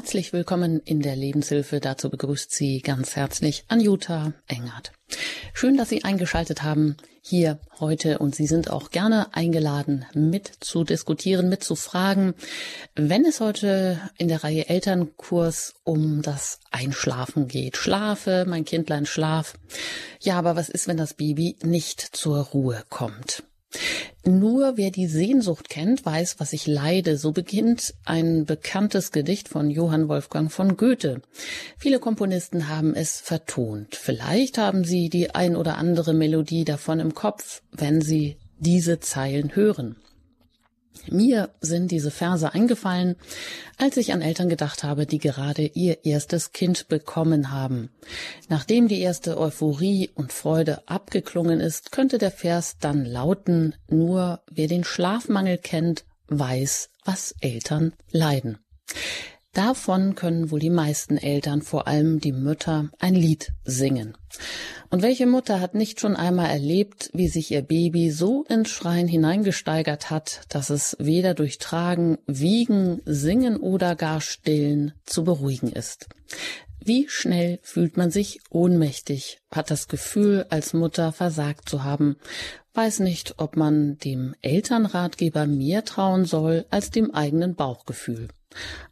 Herzlich willkommen in der Lebenshilfe. Dazu begrüßt Sie ganz herzlich Anjuta Engert. Schön, dass Sie eingeschaltet haben hier heute und Sie sind auch gerne eingeladen, mit zu diskutieren, mit zu fragen. Wenn es heute in der Reihe Elternkurs um das Einschlafen geht. Schlafe, mein Kindlein, schlaf. Ja, aber was ist, wenn das Baby nicht zur Ruhe kommt? Nur wer die Sehnsucht kennt, weiß, was ich leide. So beginnt ein bekanntes Gedicht von Johann Wolfgang von Goethe. Viele Komponisten haben es vertont. Vielleicht haben sie die ein oder andere Melodie davon im Kopf, wenn sie diese Zeilen hören. Mir sind diese Verse eingefallen, als ich an Eltern gedacht habe, die gerade ihr erstes Kind bekommen haben. Nachdem die erste Euphorie und Freude abgeklungen ist, könnte der Vers dann lauten, nur wer den Schlafmangel kennt, weiß, was Eltern leiden. Davon können wohl die meisten Eltern, vor allem die Mütter, ein Lied singen. Und welche Mutter hat nicht schon einmal erlebt, wie sich ihr Baby so ins Schreien hineingesteigert hat, dass es weder durch Tragen, Wiegen, Singen oder gar Stillen zu beruhigen ist? Wie schnell fühlt man sich ohnmächtig, hat das Gefühl, als Mutter versagt zu haben, weiß nicht, ob man dem Elternratgeber mehr trauen soll als dem eigenen Bauchgefühl.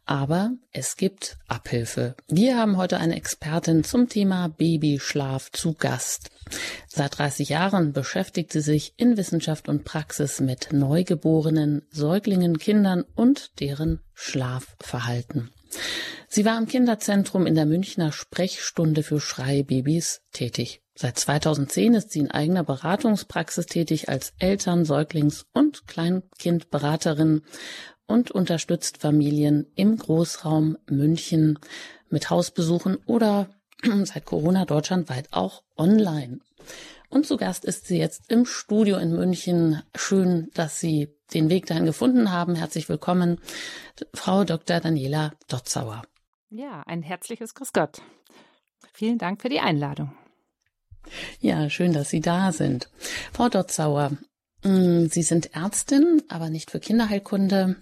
Aber es gibt Abhilfe. Wir haben heute eine Expertin zum Thema Babyschlaf zu Gast. Seit 30 Jahren beschäftigt sie sich in Wissenschaft und Praxis mit Neugeborenen, Säuglingen, Kindern und deren Schlafverhalten. Sie war im Kinderzentrum in der Münchner Sprechstunde für Schreibabys tätig. Seit 2010 ist sie in eigener Beratungspraxis tätig als Eltern-, Säuglings- und Kleinkindberaterin und unterstützt Familien im Großraum München mit Hausbesuchen oder seit Corona deutschlandweit auch online. Und zu Gast ist sie jetzt im Studio in München. Schön, dass Sie den Weg dahin gefunden haben. Herzlich willkommen, Frau Dr. Daniela Dotzauer. Ja, ein herzliches Grüß Gott. Vielen Dank für die Einladung. Ja, schön, dass Sie da sind. Frau Dotzauer, mm, Sie sind Ärztin, aber nicht für Kinderheilkunde.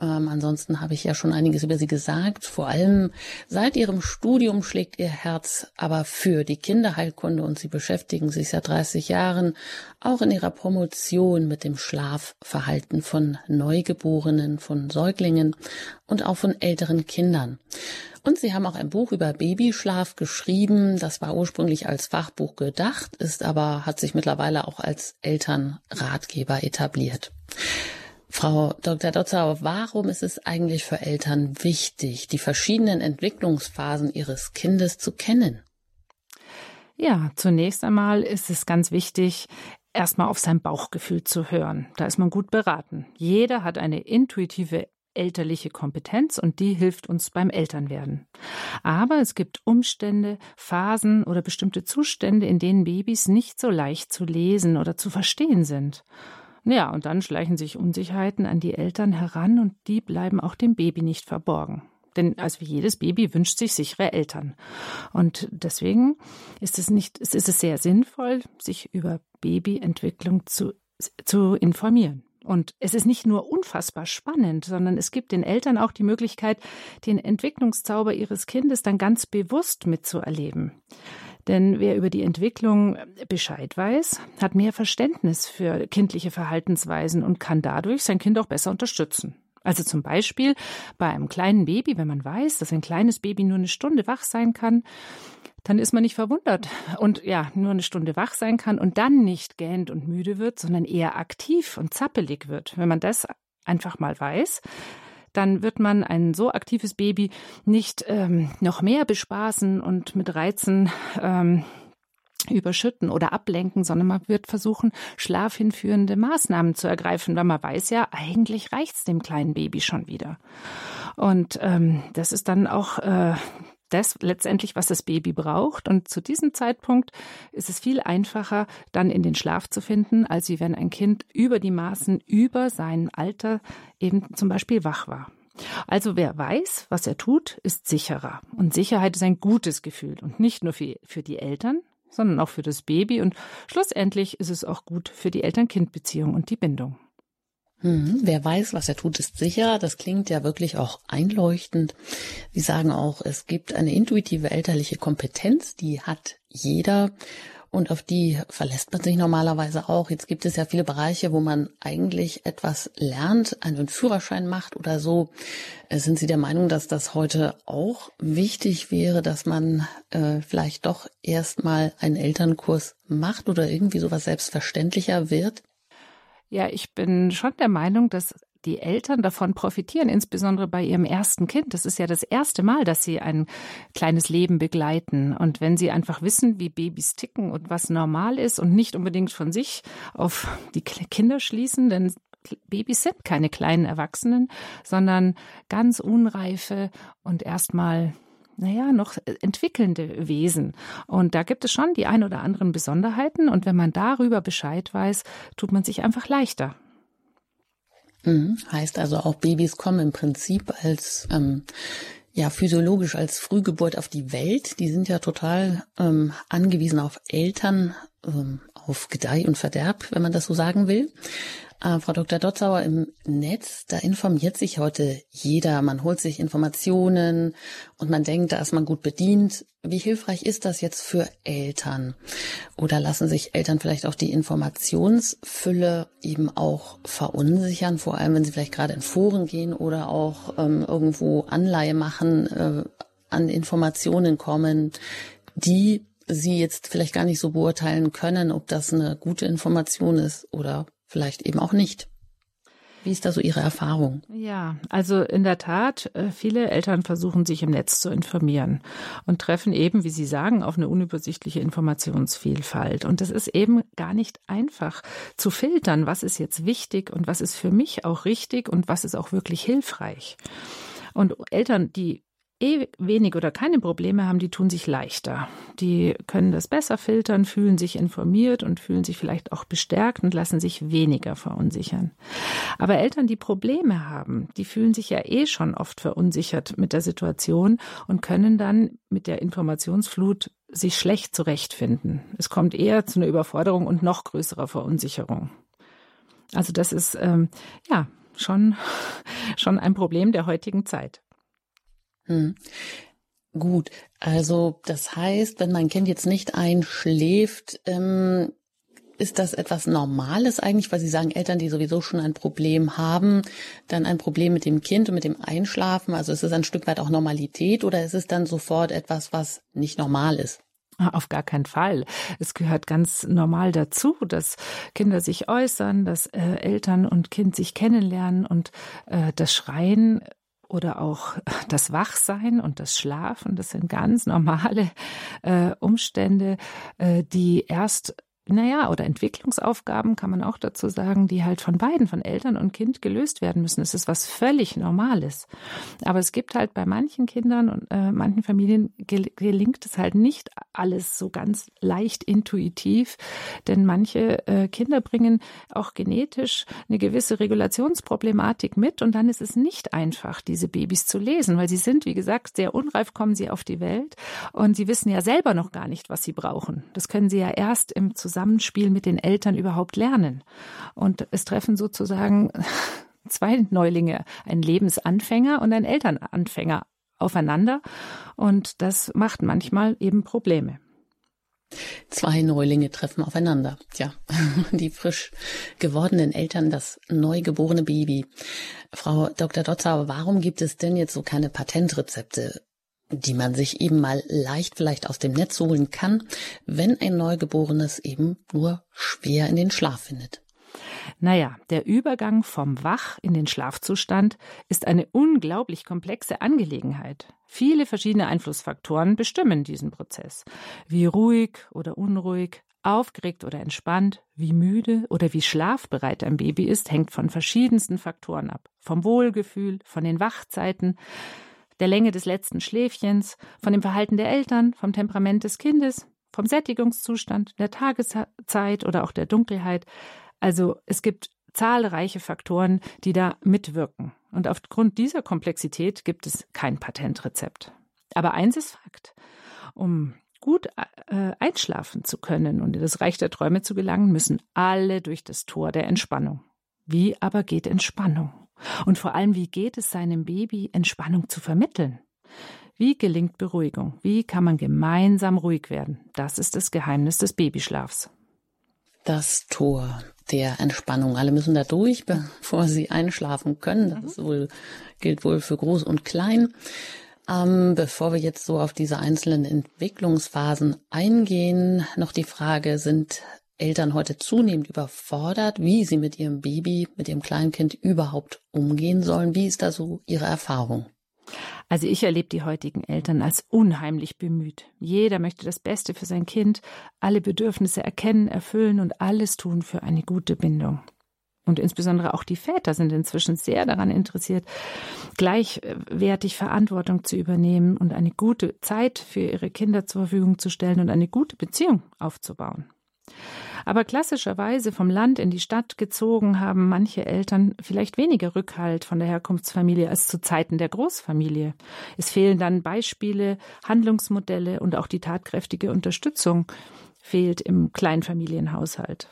Ähm, ansonsten habe ich ja schon einiges über sie gesagt. Vor allem seit ihrem Studium schlägt ihr Herz aber für die Kinderheilkunde und sie beschäftigen sich seit 30 Jahren auch in ihrer Promotion mit dem Schlafverhalten von Neugeborenen, von Säuglingen und auch von älteren Kindern. Und sie haben auch ein Buch über Babyschlaf geschrieben. Das war ursprünglich als Fachbuch gedacht, ist aber, hat sich mittlerweile auch als Elternratgeber etabliert. Frau Dr. Dotzau, warum ist es eigentlich für Eltern wichtig, die verschiedenen Entwicklungsphasen ihres Kindes zu kennen? Ja, zunächst einmal ist es ganz wichtig, erstmal auf sein Bauchgefühl zu hören. Da ist man gut beraten. Jeder hat eine intuitive elterliche Kompetenz und die hilft uns beim Elternwerden. Aber es gibt Umstände, Phasen oder bestimmte Zustände, in denen Babys nicht so leicht zu lesen oder zu verstehen sind. Ja, und dann schleichen sich Unsicherheiten an die Eltern heran und die bleiben auch dem Baby nicht verborgen. Denn also jedes Baby wünscht sich sichere Eltern. Und deswegen ist es nicht, es ist es sehr sinnvoll, sich über Babyentwicklung zu, zu informieren. Und es ist nicht nur unfassbar spannend, sondern es gibt den Eltern auch die Möglichkeit, den Entwicklungszauber ihres Kindes dann ganz bewusst mitzuerleben. Denn wer über die Entwicklung Bescheid weiß, hat mehr Verständnis für kindliche Verhaltensweisen und kann dadurch sein Kind auch besser unterstützen. Also zum Beispiel bei einem kleinen Baby, wenn man weiß, dass ein kleines Baby nur eine Stunde wach sein kann, dann ist man nicht verwundert und ja, nur eine Stunde wach sein kann und dann nicht gähnt und müde wird, sondern eher aktiv und zappelig wird. Wenn man das einfach mal weiß, dann wird man ein so aktives Baby nicht ähm, noch mehr bespaßen und mit Reizen ähm, überschütten oder ablenken, sondern man wird versuchen, schlafhinführende Maßnahmen zu ergreifen, weil man weiß ja, eigentlich reicht's dem kleinen Baby schon wieder. Und ähm, das ist dann auch äh, das letztendlich, was das Baby braucht. Und zu diesem Zeitpunkt ist es viel einfacher, dann in den Schlaf zu finden, als wie wenn ein Kind über die Maßen, über sein Alter eben zum Beispiel wach war. Also wer weiß, was er tut, ist sicherer. Und Sicherheit ist ein gutes Gefühl und nicht nur für, für die Eltern, sondern auch für das Baby. Und schlussendlich ist es auch gut für die Eltern-Kind-Beziehung und die Bindung. Hm, wer weiß, was er tut, ist sicher. Das klingt ja wirklich auch einleuchtend. Sie sagen auch, es gibt eine intuitive elterliche Kompetenz, die hat jeder und auf die verlässt man sich normalerweise auch. Jetzt gibt es ja viele Bereiche, wo man eigentlich etwas lernt, einen Führerschein macht oder so. Äh, sind Sie der Meinung, dass das heute auch wichtig wäre, dass man äh, vielleicht doch erstmal einen Elternkurs macht oder irgendwie sowas selbstverständlicher wird? Ja, ich bin schon der Meinung, dass die Eltern davon profitieren, insbesondere bei ihrem ersten Kind. Das ist ja das erste Mal, dass sie ein kleines Leben begleiten. Und wenn sie einfach wissen, wie Babys ticken und was normal ist und nicht unbedingt von sich auf die Kinder schließen, denn Babys sind keine kleinen Erwachsenen, sondern ganz unreife und erstmal naja, noch entwickelnde Wesen. Und da gibt es schon die ein oder anderen Besonderheiten. Und wenn man darüber Bescheid weiß, tut man sich einfach leichter. Mhm. Heißt also auch Babys kommen im Prinzip als ähm, ja physiologisch als Frühgeburt auf die Welt. Die sind ja total ähm, angewiesen auf Eltern, ähm, auf Gedeih und Verderb, wenn man das so sagen will. Äh, Frau Dr. Dotzauer, im Netz, da informiert sich heute jeder. Man holt sich Informationen und man denkt, da ist man gut bedient. Wie hilfreich ist das jetzt für Eltern? Oder lassen sich Eltern vielleicht auch die Informationsfülle eben auch verunsichern, vor allem wenn sie vielleicht gerade in Foren gehen oder auch ähm, irgendwo Anleihe machen, äh, an Informationen kommen, die sie jetzt vielleicht gar nicht so beurteilen können, ob das eine gute Information ist oder vielleicht eben auch nicht. Wie ist da so Ihre Erfahrung? Ja, also in der Tat, äh, viele Eltern versuchen sich im Netz zu informieren und treffen eben, wie Sie sagen, auf eine unübersichtliche Informationsvielfalt. Und es ist eben gar nicht einfach zu filtern, was ist jetzt wichtig und was ist für mich auch richtig und was ist auch wirklich hilfreich. Und Eltern, die eh wenig oder keine Probleme haben, die tun sich leichter. Die können das besser filtern, fühlen sich informiert und fühlen sich vielleicht auch bestärkt und lassen sich weniger verunsichern. Aber Eltern, die Probleme haben, die fühlen sich ja eh schon oft verunsichert mit der Situation und können dann mit der Informationsflut sich schlecht zurechtfinden. Es kommt eher zu einer Überforderung und noch größerer Verunsicherung. Also das ist ähm, ja schon schon ein Problem der heutigen Zeit. Hm. Gut, also das heißt, wenn mein Kind jetzt nicht einschläft, ähm, ist das etwas Normales eigentlich, weil Sie sagen, Eltern, die sowieso schon ein Problem haben, dann ein Problem mit dem Kind und mit dem Einschlafen? Also ist es ein Stück weit auch Normalität oder ist es dann sofort etwas, was nicht normal ist? Auf gar keinen Fall. Es gehört ganz normal dazu, dass Kinder sich äußern, dass äh, Eltern und Kind sich kennenlernen und äh, das Schreien oder auch das Wachsein und das Schlafen. Das sind ganz normale äh, Umstände, äh, die erst naja, oder Entwicklungsaufgaben kann man auch dazu sagen, die halt von beiden, von Eltern und Kind gelöst werden müssen. Es ist was völlig Normales. Aber es gibt halt bei manchen Kindern und äh, manchen Familien gelingt es halt nicht alles so ganz leicht intuitiv, denn manche äh, Kinder bringen auch genetisch eine gewisse Regulationsproblematik mit und dann ist es nicht einfach, diese Babys zu lesen, weil sie sind, wie gesagt, sehr unreif, kommen sie auf die Welt und sie wissen ja selber noch gar nicht, was sie brauchen. Das können sie ja erst im Zusammenhang Zusammenspiel mit den Eltern überhaupt lernen. Und es treffen sozusagen zwei Neulinge, ein Lebensanfänger und ein Elternanfänger aufeinander. Und das macht manchmal eben Probleme. Zwei Neulinge treffen aufeinander. Tja, die frisch gewordenen Eltern, das neugeborene Baby. Frau Dr. Dotzauer, warum gibt es denn jetzt so keine Patentrezepte? Die man sich eben mal leicht vielleicht aus dem Netz holen kann, wenn ein Neugeborenes eben nur schwer in den Schlaf findet. Naja, der Übergang vom Wach in den Schlafzustand ist eine unglaublich komplexe Angelegenheit. Viele verschiedene Einflussfaktoren bestimmen diesen Prozess. Wie ruhig oder unruhig, aufgeregt oder entspannt, wie müde oder wie schlafbereit ein Baby ist, hängt von verschiedensten Faktoren ab. Vom Wohlgefühl, von den Wachzeiten, der Länge des letzten Schläfchens, von dem Verhalten der Eltern, vom Temperament des Kindes, vom Sättigungszustand, der Tageszeit oder auch der Dunkelheit. Also es gibt zahlreiche Faktoren, die da mitwirken. Und aufgrund dieser Komplexität gibt es kein Patentrezept. Aber eins ist Fakt. Um gut äh, einschlafen zu können und in das Reich der Träume zu gelangen, müssen alle durch das Tor der Entspannung. Wie aber geht Entspannung? Und vor allem, wie geht es seinem Baby, Entspannung zu vermitteln? Wie gelingt Beruhigung? Wie kann man gemeinsam ruhig werden? Das ist das Geheimnis des Babyschlafs. Das Tor der Entspannung. Alle müssen da durch, bevor sie einschlafen können. Das wohl, gilt wohl für groß und klein. Ähm, bevor wir jetzt so auf diese einzelnen Entwicklungsphasen eingehen, noch die Frage, sind Eltern heute zunehmend überfordert, wie sie mit ihrem Baby, mit ihrem Kleinkind überhaupt umgehen sollen? Wie ist da so Ihre Erfahrung? Also ich erlebe die heutigen Eltern als unheimlich bemüht. Jeder möchte das Beste für sein Kind, alle Bedürfnisse erkennen, erfüllen und alles tun für eine gute Bindung. Und insbesondere auch die Väter sind inzwischen sehr daran interessiert, gleichwertig Verantwortung zu übernehmen und eine gute Zeit für ihre Kinder zur Verfügung zu stellen und eine gute Beziehung aufzubauen. Aber klassischerweise vom Land in die Stadt gezogen haben manche Eltern vielleicht weniger Rückhalt von der Herkunftsfamilie als zu Zeiten der Großfamilie. Es fehlen dann Beispiele, Handlungsmodelle und auch die tatkräftige Unterstützung fehlt im Kleinfamilienhaushalt.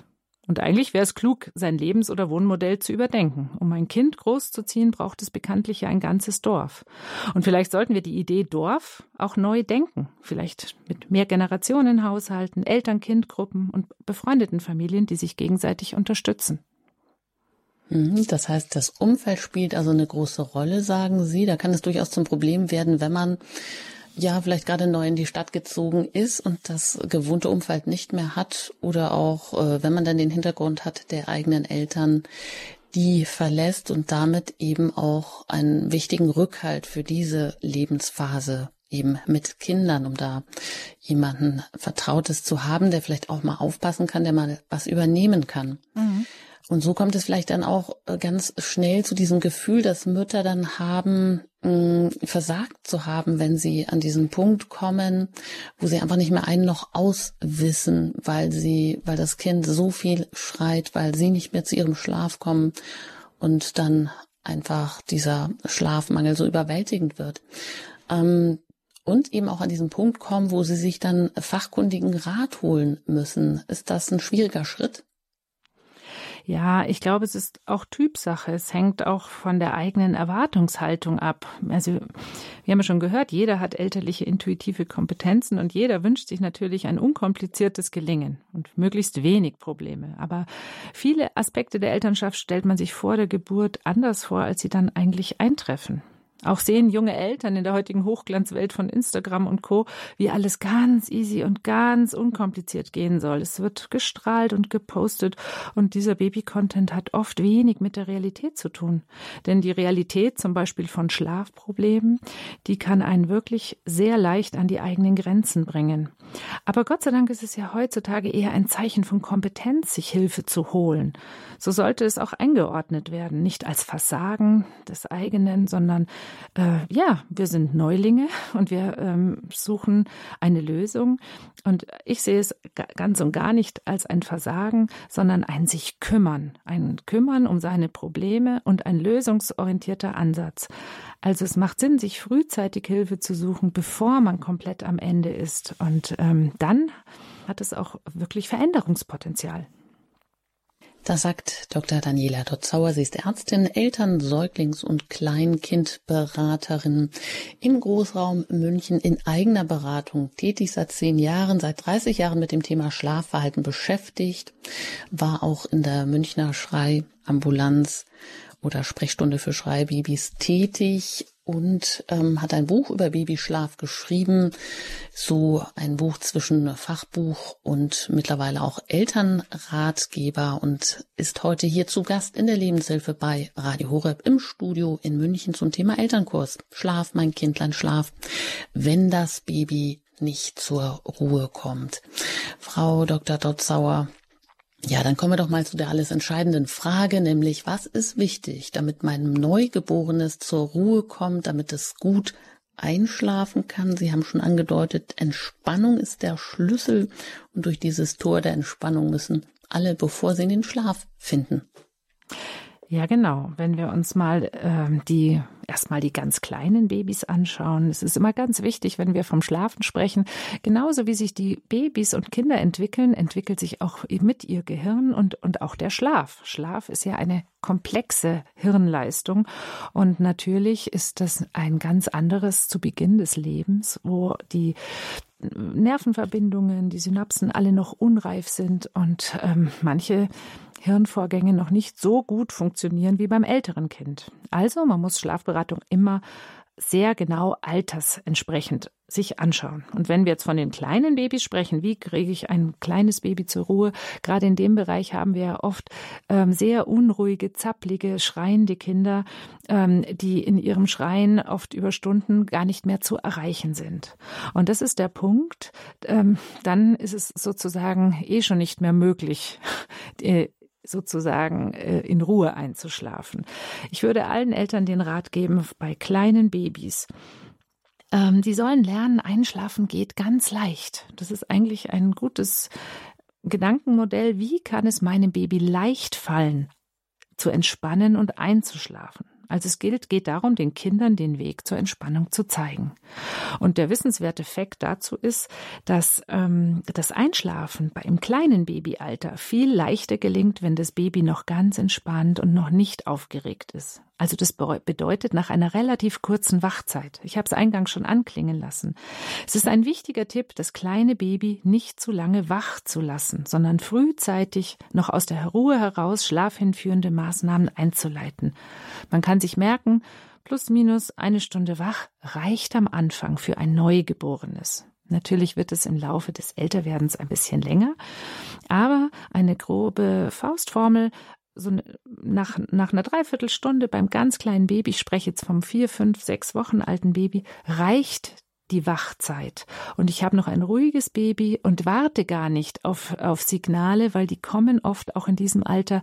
Und eigentlich wäre es klug, sein Lebens- oder Wohnmodell zu überdenken. Um ein Kind großzuziehen, braucht es bekanntlich ja ein ganzes Dorf. Und vielleicht sollten wir die Idee Dorf auch neu denken. Vielleicht mit mehr Generationenhaushalten, Eltern-Kind-Gruppen und befreundeten Familien, die sich gegenseitig unterstützen. Mhm, das heißt, das Umfeld spielt also eine große Rolle, sagen Sie. Da kann es durchaus zum Problem werden, wenn man ja vielleicht gerade neu in die Stadt gezogen ist und das gewohnte Umfeld nicht mehr hat oder auch äh, wenn man dann den Hintergrund hat der eigenen Eltern, die verlässt und damit eben auch einen wichtigen Rückhalt für diese Lebensphase eben mit Kindern, um da jemanden Vertrautes zu haben, der vielleicht auch mal aufpassen kann, der mal was übernehmen kann. Mhm. Und so kommt es vielleicht dann auch äh, ganz schnell zu diesem Gefühl, dass Mütter dann haben, mh, versagt zu haben, wenn sie an diesen Punkt kommen, wo sie einfach nicht mehr ein noch auswissen, weil sie, weil das Kind so viel schreit, weil sie nicht mehr zu ihrem Schlaf kommen und dann einfach dieser Schlafmangel so überwältigend wird. Ähm, und eben auch an diesen Punkt kommen, wo sie sich dann fachkundigen Rat holen müssen. Ist das ein schwieriger Schritt? Ja, ich glaube, es ist auch Typsache. Es hängt auch von der eigenen Erwartungshaltung ab. Also, wir haben ja schon gehört, jeder hat elterliche intuitive Kompetenzen und jeder wünscht sich natürlich ein unkompliziertes Gelingen und möglichst wenig Probleme. Aber viele Aspekte der Elternschaft stellt man sich vor der Geburt anders vor, als sie dann eigentlich eintreffen. Auch sehen junge Eltern in der heutigen Hochglanzwelt von Instagram und Co., wie alles ganz easy und ganz unkompliziert gehen soll. Es wird gestrahlt und gepostet und dieser Baby-Content hat oft wenig mit der Realität zu tun. Denn die Realität zum Beispiel von Schlafproblemen, die kann einen wirklich sehr leicht an die eigenen Grenzen bringen. Aber Gott sei Dank ist es ja heutzutage eher ein Zeichen von Kompetenz, sich Hilfe zu holen. So sollte es auch eingeordnet werden, nicht als Versagen des eigenen, sondern äh, ja, wir sind Neulinge und wir ähm, suchen eine Lösung. Und ich sehe es ganz und gar nicht als ein Versagen, sondern ein sich kümmern, ein Kümmern um seine Probleme und ein lösungsorientierter Ansatz. Also es macht Sinn, sich frühzeitig Hilfe zu suchen, bevor man komplett am Ende ist. Und ähm, dann hat es auch wirklich Veränderungspotenzial. Das sagt Dr. Daniela Dotzauer. Sie ist Ärztin, Eltern-, Säuglings- und Kleinkindberaterin im Großraum München in eigener Beratung, tätig seit zehn Jahren, seit 30 Jahren mit dem Thema Schlafverhalten beschäftigt, war auch in der Münchner Schreiambulanz oder Sprechstunde für Schreibabys tätig und ähm, hat ein Buch über Babyschlaf geschrieben, so ein Buch zwischen Fachbuch und mittlerweile auch Elternratgeber und ist heute hier zu Gast in der Lebenshilfe bei Radio Horeb im Studio in München zum Thema Elternkurs. Schlaf, mein Kindlein, schlaf, wenn das Baby nicht zur Ruhe kommt. Frau Dr. Dotzauer, ja, dann kommen wir doch mal zu der alles entscheidenden Frage, nämlich was ist wichtig, damit mein Neugeborenes zur Ruhe kommt, damit es gut einschlafen kann. Sie haben schon angedeutet, Entspannung ist der Schlüssel und durch dieses Tor der Entspannung müssen alle, bevor sie in den Schlaf finden. Ja, genau. Wenn wir uns mal äh, die erstmal die ganz kleinen Babys anschauen. Es ist immer ganz wichtig, wenn wir vom Schlafen sprechen. Genauso wie sich die Babys und Kinder entwickeln, entwickelt sich auch mit ihr Gehirn und, und auch der Schlaf. Schlaf ist ja eine komplexe Hirnleistung. Und natürlich ist das ein ganz anderes zu Beginn des Lebens, wo die Nervenverbindungen, die Synapsen alle noch unreif sind und ähm, manche Hirnvorgänge noch nicht so gut funktionieren wie beim älteren Kind. Also man muss Schlafberatung immer sehr genau altersentsprechend sich anschauen. Und wenn wir jetzt von den kleinen Babys sprechen, wie kriege ich ein kleines Baby zur Ruhe? Gerade in dem Bereich haben wir ja oft ähm, sehr unruhige, zapplige, schreiende Kinder, ähm, die in ihrem Schreien oft über Stunden gar nicht mehr zu erreichen sind. Und das ist der Punkt. Ähm, dann ist es sozusagen eh schon nicht mehr möglich, äh, sozusagen äh, in Ruhe einzuschlafen. Ich würde allen Eltern den Rat geben, bei kleinen Babys, ähm, die sollen lernen, einschlafen geht ganz leicht. Das ist eigentlich ein gutes Gedankenmodell. Wie kann es meinem Baby leicht fallen, zu entspannen und einzuschlafen? Also es gilt, geht darum, den Kindern den Weg zur Entspannung zu zeigen. Und der wissenswerte Fakt dazu ist, dass ähm, das Einschlafen bei einem kleinen Babyalter viel leichter gelingt, wenn das Baby noch ganz entspannt und noch nicht aufgeregt ist. Also das bedeutet nach einer relativ kurzen Wachzeit. Ich habe es eingangs schon anklingen lassen. Es ist ein wichtiger Tipp, das kleine Baby nicht zu lange wach zu lassen, sondern frühzeitig noch aus der Ruhe heraus schlafhinführende Maßnahmen einzuleiten. Man kann sich merken, plus minus eine Stunde wach reicht am Anfang für ein Neugeborenes. Natürlich wird es im Laufe des Älterwerdens ein bisschen länger, aber eine grobe Faustformel so nach, nach einer Dreiviertelstunde beim ganz kleinen Baby, ich spreche jetzt vom vier, fünf, sechs Wochen alten Baby, reicht die Wachzeit. Und ich habe noch ein ruhiges Baby und warte gar nicht auf, auf Signale, weil die kommen oft auch in diesem Alter,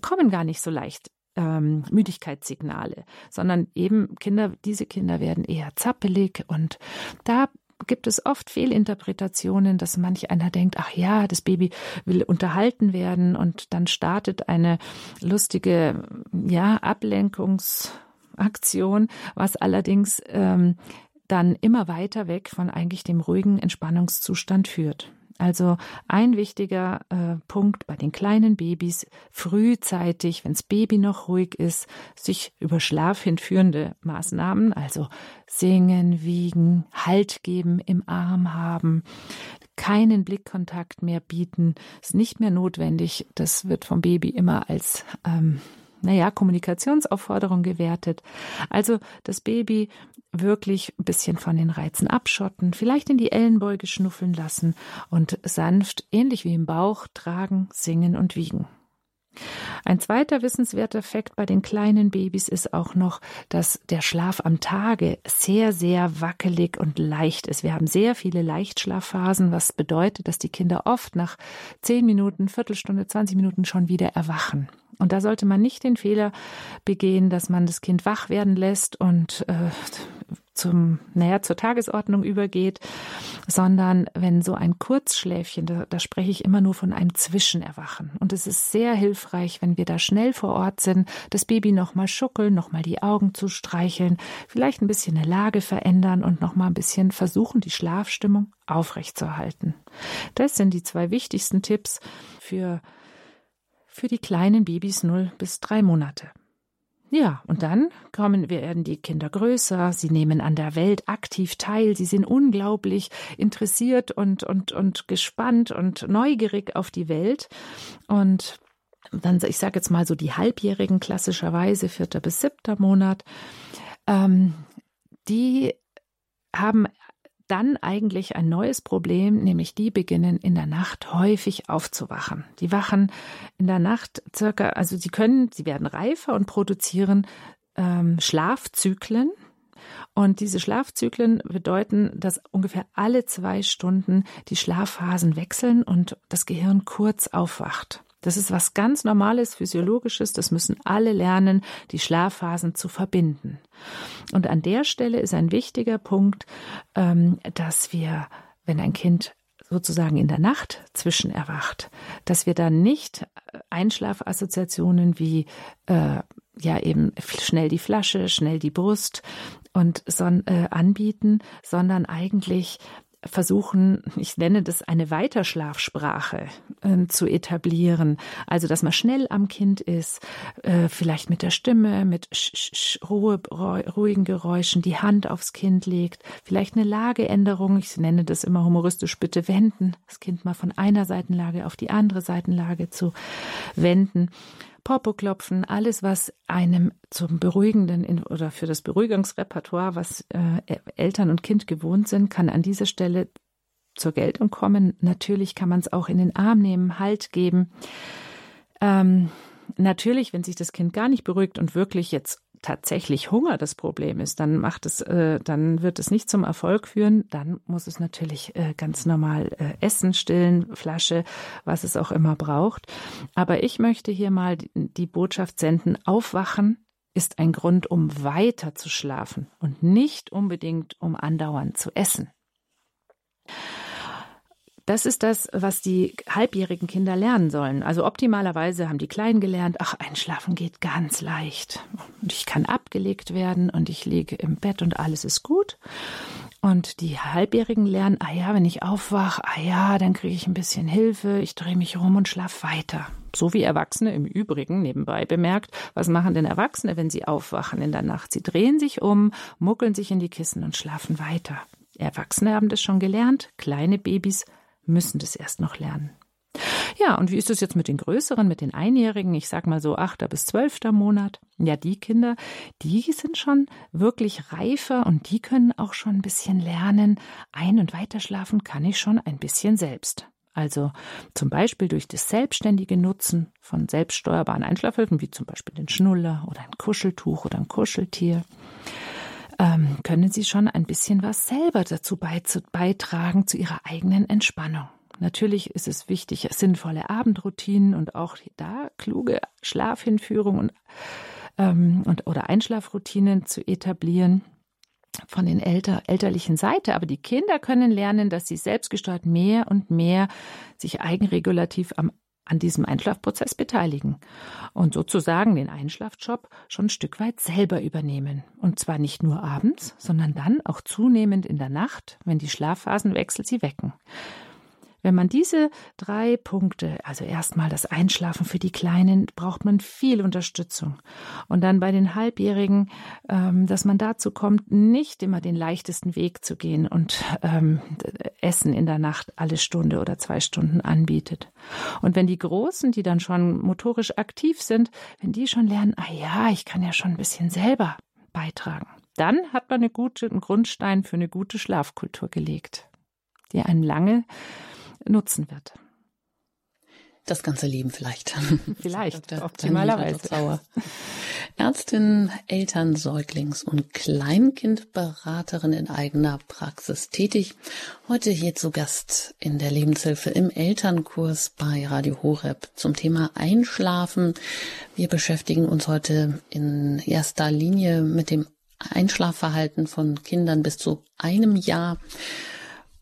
kommen gar nicht so leicht ähm, Müdigkeitssignale, sondern eben Kinder, diese Kinder werden eher zappelig und da gibt es oft Fehlinterpretationen, dass manch einer denkt, ach ja, das Baby will unterhalten werden und dann startet eine lustige, ja, Ablenkungsaktion, was allerdings ähm, dann immer weiter weg von eigentlich dem ruhigen Entspannungszustand führt. Also ein wichtiger äh, Punkt bei den kleinen Babys, frühzeitig, wenn das Baby noch ruhig ist, sich über Schlaf hinführende Maßnahmen, also singen, wiegen, Halt geben, im Arm haben, keinen Blickkontakt mehr bieten, ist nicht mehr notwendig. Das wird vom Baby immer als ähm, naja, Kommunikationsaufforderung gewertet. Also das Baby wirklich ein bisschen von den Reizen abschotten, vielleicht in die Ellenbeuge schnuffeln lassen und sanft, ähnlich wie im Bauch, tragen, singen und wiegen. Ein zweiter wissenswerter Fakt bei den kleinen Babys ist auch noch, dass der Schlaf am Tage sehr, sehr wackelig und leicht ist. Wir haben sehr viele Leichtschlafphasen, was bedeutet, dass die Kinder oft nach zehn Minuten, Viertelstunde, 20 Minuten schon wieder erwachen. Und da sollte man nicht den Fehler begehen, dass man das Kind wach werden lässt und äh, zum, naja, zur Tagesordnung übergeht, sondern wenn so ein Kurzschläfchen, da, da spreche ich immer nur von einem Zwischenerwachen. Und es ist sehr hilfreich, wenn wir da schnell vor Ort sind, das Baby nochmal schuckeln, nochmal die Augen zu streicheln, vielleicht ein bisschen eine Lage verändern und nochmal ein bisschen versuchen, die Schlafstimmung aufrechtzuerhalten. Das sind die zwei wichtigsten Tipps für für die kleinen Babys 0 bis 3 Monate. Ja, und dann kommen, werden die Kinder größer, sie nehmen an der Welt aktiv teil, sie sind unglaublich interessiert und, und, und gespannt und neugierig auf die Welt. Und dann, ich sage jetzt mal so die Halbjährigen klassischerweise, vierter bis siebter Monat, ähm, die haben dann eigentlich ein neues Problem, nämlich die beginnen in der Nacht häufig aufzuwachen. Die wachen in der Nacht circa, also sie können, sie werden reifer und produzieren ähm, Schlafzyklen. Und diese Schlafzyklen bedeuten, dass ungefähr alle zwei Stunden die Schlafphasen wechseln und das Gehirn kurz aufwacht. Das ist was ganz Normales, Physiologisches. Das müssen alle lernen, die Schlafphasen zu verbinden. Und an der Stelle ist ein wichtiger Punkt, ähm, dass wir, wenn ein Kind sozusagen in der Nacht zwischen erwacht, dass wir dann nicht Einschlafassoziationen wie äh, ja eben schnell die Flasche, schnell die Brust und son, äh, anbieten, sondern eigentlich versuchen, ich nenne das eine Weiterschlafsprache äh, zu etablieren. Also, dass man schnell am Kind ist, äh, vielleicht mit der Stimme, mit sch, sch, Ruhe, ruhigen Geräuschen, die Hand aufs Kind legt, vielleicht eine Lageänderung. Ich nenne das immer humoristisch, bitte wenden, das Kind mal von einer Seitenlage auf die andere Seitenlage zu wenden. Popo-Klopfen, alles, was einem zum Beruhigenden oder für das Beruhigungsrepertoire, was äh, Eltern und Kind gewohnt sind, kann an dieser Stelle zur Geltung kommen. Natürlich kann man es auch in den Arm nehmen, Halt geben. Ähm, natürlich, wenn sich das Kind gar nicht beruhigt und wirklich jetzt tatsächlich Hunger das Problem ist, dann macht es, äh, dann wird es nicht zum Erfolg führen. Dann muss es natürlich äh, ganz normal äh, essen, stillen, Flasche, was es auch immer braucht. Aber ich möchte hier mal die, Botschaft senden: Aufwachen ist ein Grund, um weiter zu schlafen und nicht unbedingt, um andauernd zu essen. Das ist das, was die halbjährigen Kinder lernen sollen. Also optimalerweise haben die Kleinen gelernt, ach, einschlafen geht ganz leicht. Und ich kann abgelegt werden und ich liege im Bett und alles ist gut. Und die Halbjährigen lernen, ah ja, wenn ich aufwache, ah ja, dann kriege ich ein bisschen Hilfe, ich drehe mich rum und schlafe weiter. So wie Erwachsene im Übrigen nebenbei bemerkt. Was machen denn Erwachsene, wenn sie aufwachen in der Nacht? Sie drehen sich um, muckeln sich in die Kissen und schlafen weiter. Erwachsene haben das schon gelernt, kleine Babys müssen das erst noch lernen. Ja, und wie ist es jetzt mit den größeren, mit den Einjährigen? Ich sag mal so achter bis zwölfter Monat. Ja, die Kinder, die sind schon wirklich reifer und die können auch schon ein bisschen lernen. Ein- und weiterschlafen kann ich schon ein bisschen selbst. Also zum Beispiel durch das selbstständige Nutzen von selbststeuerbaren Einschlafhilfen, wie zum Beispiel den Schnuller oder ein Kuscheltuch oder ein Kuscheltier ähm, können Sie schon ein bisschen was selber dazu beitragen zu Ihrer eigenen Entspannung. Natürlich ist es wichtig, sinnvolle Abendroutinen und auch da kluge Schlafhinführung und, ähm, und oder Einschlafroutinen zu etablieren von den Elter, elterlichen Seite. Aber die Kinder können lernen, dass sie selbstgesteuert mehr und mehr sich eigenregulativ am an diesem Einschlafprozess beteiligen und sozusagen den Einschlafjob schon ein Stück weit selber übernehmen. Und zwar nicht nur abends, sondern dann auch zunehmend in der Nacht, wenn die Schlafphasenwechsel sie wecken. Wenn man diese drei Punkte, also erstmal das Einschlafen für die Kleinen, braucht man viel Unterstützung. Und dann bei den Halbjährigen, ähm, dass man dazu kommt, nicht immer den leichtesten Weg zu gehen und ähm, Essen in der Nacht alle Stunde oder zwei Stunden anbietet. Und wenn die Großen, die dann schon motorisch aktiv sind, wenn die schon lernen, ah ja, ich kann ja schon ein bisschen selber beitragen, dann hat man eine gute, einen Grundstein für eine gute Schlafkultur gelegt, die einen lange nutzen wird. Das ganze Leben vielleicht. Vielleicht, optimalerweise. Ärztin, Eltern, Säuglings- und Kleinkindberaterin in eigener Praxis tätig. Heute hier zu Gast in der Lebenshilfe im Elternkurs bei Radio Horeb zum Thema Einschlafen. Wir beschäftigen uns heute in erster Linie mit dem Einschlafverhalten von Kindern bis zu einem Jahr.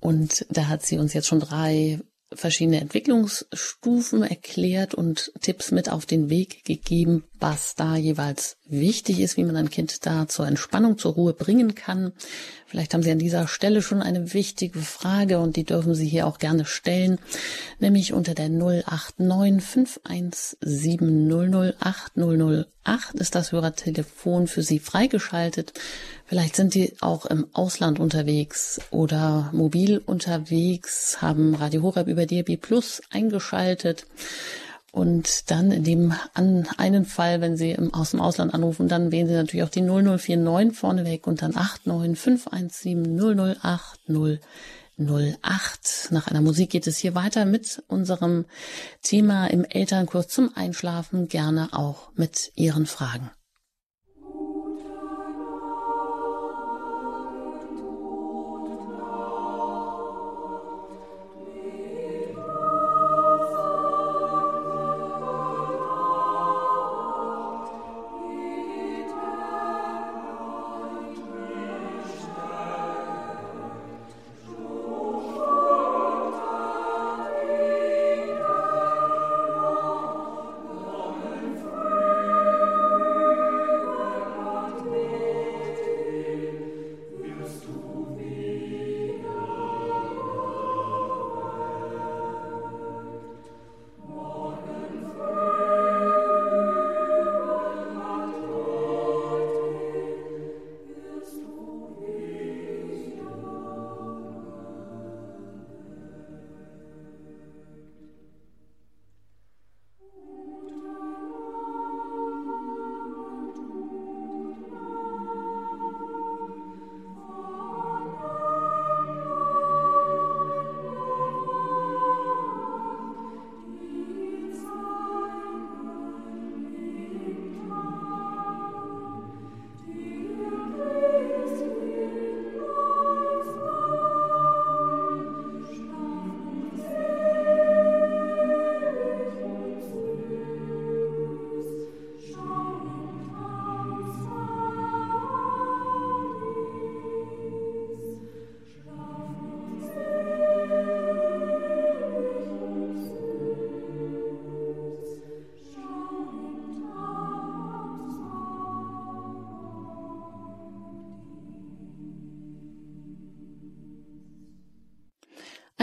Und da hat sie uns jetzt schon drei verschiedene Entwicklungsstufen erklärt und Tipps mit auf den Weg gegeben, was da jeweils wichtig ist, wie man ein Kind da zur Entspannung, zur Ruhe bringen kann. Vielleicht haben Sie an dieser Stelle schon eine wichtige Frage und die dürfen Sie hier auch gerne stellen, nämlich unter der 089 517 008 008 ist das Hörertelefon für Sie freigeschaltet. Vielleicht sind Sie auch im Ausland unterwegs oder mobil unterwegs, haben Radio Horeb über DRB Plus eingeschaltet. Und dann in dem an einen Fall, wenn Sie im, aus dem Ausland anrufen, dann wählen Sie natürlich auch die 0049 vorneweg und dann 89517 008 008. Nach einer Musik geht es hier weiter mit unserem Thema im Elternkurs zum Einschlafen, gerne auch mit Ihren Fragen.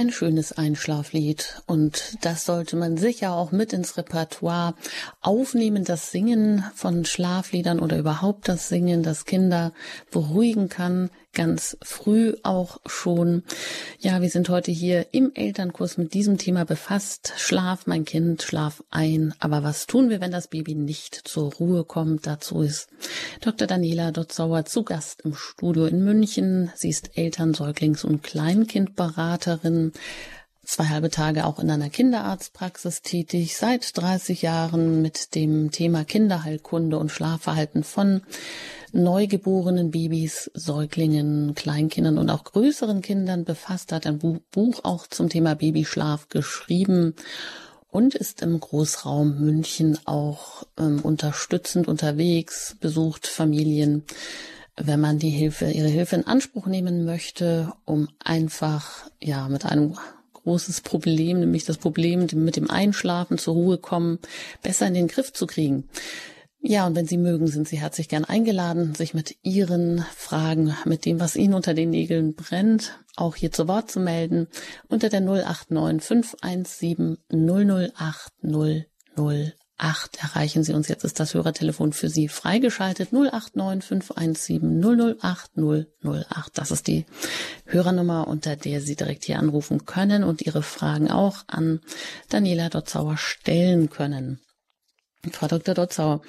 Ein schönes Einschlaflied. Und das sollte man sicher auch mit ins Repertoire aufnehmen, das Singen von Schlafliedern oder überhaupt das Singen, das Kinder beruhigen kann, ganz früh auch schon. Ja, wir sind heute hier im Elternkurs mit diesem Thema befasst. Schlaf, mein Kind, schlaf ein. Aber was tun wir, wenn das Baby nicht zur Ruhe kommt? Dazu ist Dr. Daniela Dotzauer zu Gast im Studio in München. Sie ist Eltern-, Säuglings- und Kleinkindberaterin zwei halbe Tage auch in einer Kinderarztpraxis tätig, seit 30 Jahren mit dem Thema Kinderheilkunde und Schlafverhalten von neugeborenen Babys, Säuglingen, Kleinkindern und auch größeren Kindern befasst, hat ein Buch auch zum Thema Babyschlaf geschrieben und ist im Großraum München auch ähm, unterstützend unterwegs, besucht Familien, wenn man die Hilfe, ihre Hilfe in Anspruch nehmen möchte, um einfach, ja, mit einem großes Problem, nämlich das Problem mit dem Einschlafen, zur Ruhe kommen, besser in den Griff zu kriegen. Ja, und wenn Sie mögen, sind Sie herzlich gern eingeladen, sich mit Ihren Fragen, mit dem, was Ihnen unter den Nägeln brennt, auch hier zu Wort zu melden, unter der 089 517 008 008 erreichen Sie uns. Jetzt ist das Hörertelefon für Sie freigeschaltet. 089 517 008 008. Das ist die Hörernummer, unter der Sie direkt hier anrufen können und Ihre Fragen auch an Daniela Dotzauer stellen können. Frau Dr. Dotzauer,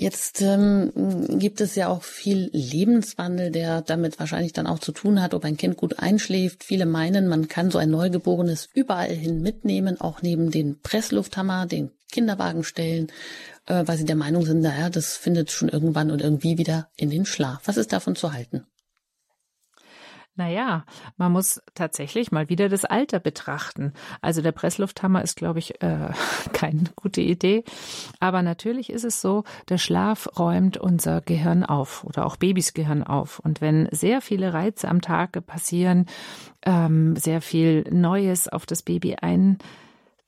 Jetzt ähm, gibt es ja auch viel Lebenswandel, der damit wahrscheinlich dann auch zu tun hat, ob ein Kind gut einschläft. Viele meinen, man kann so ein Neugeborenes überall hin mitnehmen, auch neben den Presslufthammer, den Kinderwagen stellen, äh, weil sie der Meinung sind, naja, das findet schon irgendwann und irgendwie wieder in den Schlaf. Was ist davon zu halten? Naja, man muss tatsächlich mal wieder das Alter betrachten. Also der Presslufthammer ist, glaube ich, äh, keine gute Idee. Aber natürlich ist es so, der Schlaf räumt unser Gehirn auf oder auch Babys Gehirn auf. Und wenn sehr viele Reize am Tag passieren, ähm, sehr viel Neues auf das Baby ein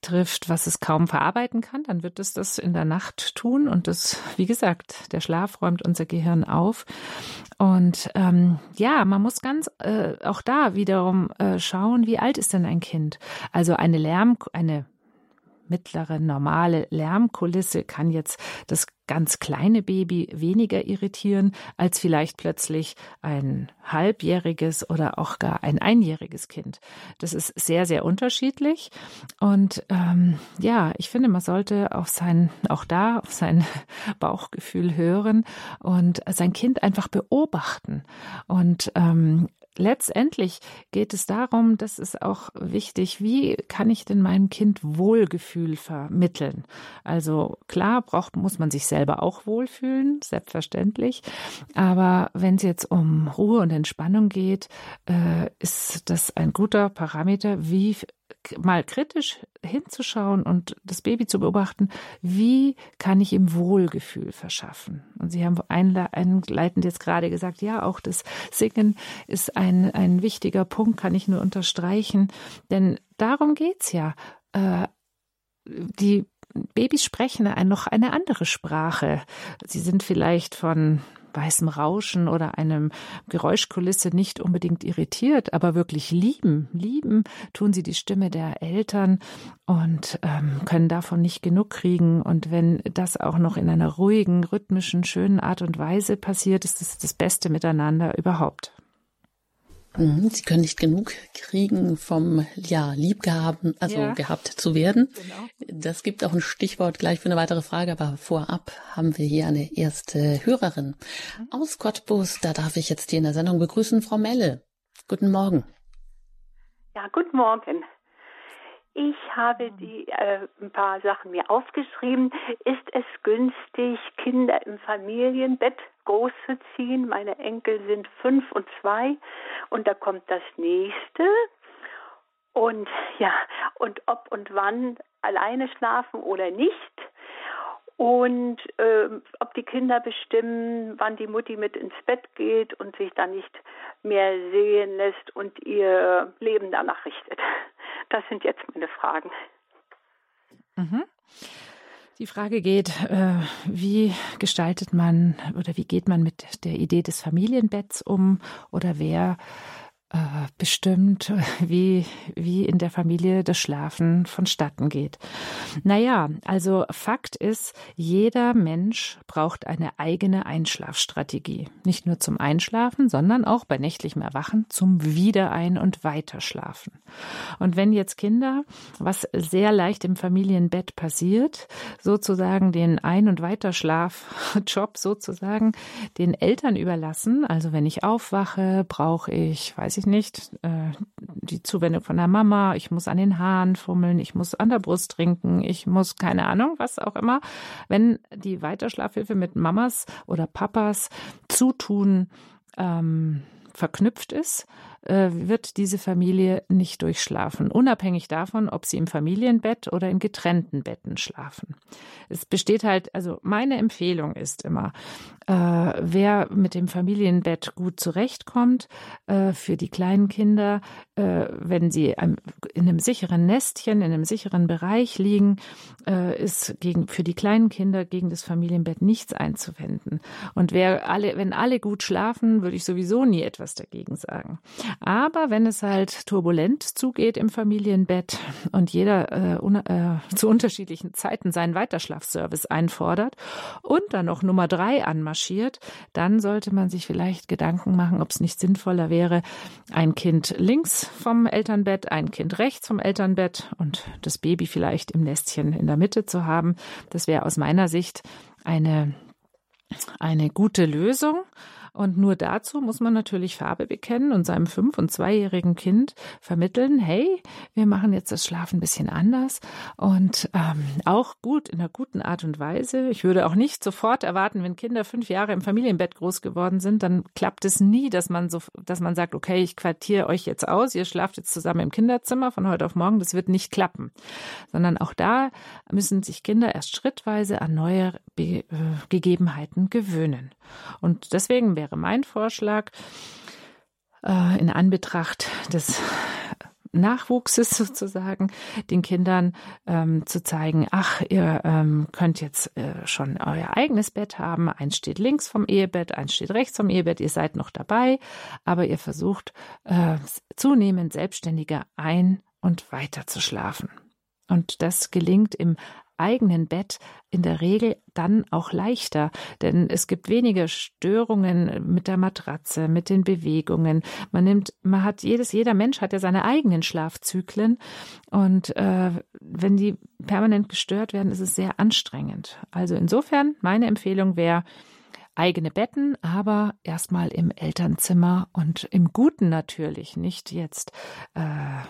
trifft, was es kaum verarbeiten kann, dann wird es das in der Nacht tun. Und das, wie gesagt, der Schlaf räumt unser Gehirn auf. Und ähm, ja, man muss ganz äh, auch da wiederum äh, schauen, wie alt ist denn ein Kind? Also eine Lärm, eine mittlere, normale Lärmkulisse kann jetzt das ganz kleine Baby weniger irritieren als vielleicht plötzlich ein halbjähriges oder auch gar ein einjähriges Kind. Das ist sehr, sehr unterschiedlich. Und ähm, ja, ich finde, man sollte auf sein, auch da auf sein Bauchgefühl hören und sein Kind einfach beobachten und ähm, letztendlich geht es darum, das ist auch wichtig, wie kann ich denn meinem Kind Wohlgefühl vermitteln? Also klar braucht, muss man sich selber auch wohlfühlen, selbstverständlich. Aber wenn es jetzt um Ruhe und Entspannung geht, äh, ist das ein guter Parameter, wie mal kritisch hinzuschauen und das Baby zu beobachten, wie kann ich ihm Wohlgefühl verschaffen? Und Sie haben einleitend jetzt gerade gesagt, ja, auch das Singen ist ein, ein wichtiger Punkt, kann ich nur unterstreichen, denn darum geht's ja. Äh, die Babys sprechen noch eine andere Sprache. Sie sind vielleicht von weißem Rauschen oder einem Geräuschkulisse nicht unbedingt irritiert, aber wirklich lieben. Lieben tun sie die Stimme der Eltern und ähm, können davon nicht genug kriegen. Und wenn das auch noch in einer ruhigen, rhythmischen, schönen Art und Weise passiert, ist es das beste Miteinander überhaupt. Mhm, Sie können nicht genug kriegen vom ja Liebgehaben, also ja. gehabt zu werden. Genau. Das gibt auch ein Stichwort gleich für eine weitere Frage, aber vorab haben wir hier eine erste Hörerin mhm. aus Cottbus. Da darf ich jetzt hier in der Sendung begrüßen, Frau Melle. Guten Morgen. Ja, guten Morgen. Ich habe die äh, ein paar Sachen mir aufgeschrieben. Ist es günstig, Kinder im Familienbett großzuziehen? Meine Enkel sind fünf und zwei und da kommt das nächste. Und ja, und ob und wann alleine schlafen oder nicht. Und äh, ob die Kinder bestimmen, wann die Mutti mit ins Bett geht und sich dann nicht mehr sehen lässt und ihr Leben danach richtet. Das sind jetzt meine Fragen. Mhm. Die Frage geht, äh, wie gestaltet man oder wie geht man mit der Idee des Familienbetts um oder wer bestimmt, wie, wie in der Familie das Schlafen vonstatten geht. Naja, also Fakt ist, jeder Mensch braucht eine eigene Einschlafstrategie. Nicht nur zum Einschlafen, sondern auch bei nächtlichem Erwachen zum Wiederein- und Weiterschlafen. Und wenn jetzt Kinder, was sehr leicht im Familienbett passiert, sozusagen den Ein- und Weiterschlafjob sozusagen den Eltern überlassen, also wenn ich aufwache, brauche ich, weiß ich nicht, äh, die Zuwendung von der Mama, ich muss an den Haaren fummeln, ich muss an der Brust trinken, ich muss keine Ahnung, was auch immer. Wenn die Weiterschlafhilfe mit Mamas oder Papas Zutun ähm, verknüpft ist, äh, wird diese Familie nicht durchschlafen, unabhängig davon, ob sie im Familienbett oder in getrennten Betten schlafen. Es besteht halt, also meine Empfehlung ist immer, äh, wer mit dem Familienbett gut zurechtkommt, äh, für die kleinen Kinder, äh, wenn sie in einem sicheren Nestchen, in einem sicheren Bereich liegen, äh, ist gegen, für die kleinen Kinder gegen das Familienbett nichts einzuwenden. Und wer alle, wenn alle gut schlafen, würde ich sowieso nie etwas dagegen sagen. Aber wenn es halt turbulent zugeht im Familienbett und jeder äh, un äh, zu unterschiedlichen Zeiten seinen Weiterschlafservice einfordert und dann noch Nummer drei anmarschiert, dann sollte man sich vielleicht Gedanken machen, ob es nicht sinnvoller wäre, ein Kind links vom Elternbett, ein Kind rechts vom Elternbett und das Baby vielleicht im Nestchen in der Mitte zu haben. Das wäre aus meiner Sicht eine eine gute Lösung. Und nur dazu muss man natürlich Farbe bekennen und seinem fünf- und zweijährigen Kind vermitteln, hey, wir machen jetzt das Schlafen ein bisschen anders und ähm, auch gut, in einer guten Art und Weise. Ich würde auch nicht sofort erwarten, wenn Kinder fünf Jahre im Familienbett groß geworden sind, dann klappt es nie, dass man so, dass man sagt, okay, ich quartiere euch jetzt aus, ihr schlaft jetzt zusammen im Kinderzimmer von heute auf morgen. Das wird nicht klappen. Sondern auch da müssen sich Kinder erst schrittweise an neue Be äh, Gegebenheiten gewöhnen. Und deswegen wäre mein Vorschlag, äh, in Anbetracht des Nachwuchses sozusagen, den Kindern ähm, zu zeigen, ach, ihr ähm, könnt jetzt äh, schon euer eigenes Bett haben. Eins steht links vom Ehebett, eins steht rechts vom Ehebett. Ihr seid noch dabei, aber ihr versucht äh, zunehmend selbstständiger ein- und weiter zu schlafen. Und das gelingt im eigenen Bett in der Regel dann auch leichter, denn es gibt weniger Störungen mit der Matratze, mit den Bewegungen. Man nimmt, man hat jedes, jeder Mensch hat ja seine eigenen Schlafzyklen und äh, wenn die permanent gestört werden, ist es sehr anstrengend. Also insofern meine Empfehlung wäre eigene Betten, aber erstmal im Elternzimmer und im Guten natürlich, nicht jetzt äh,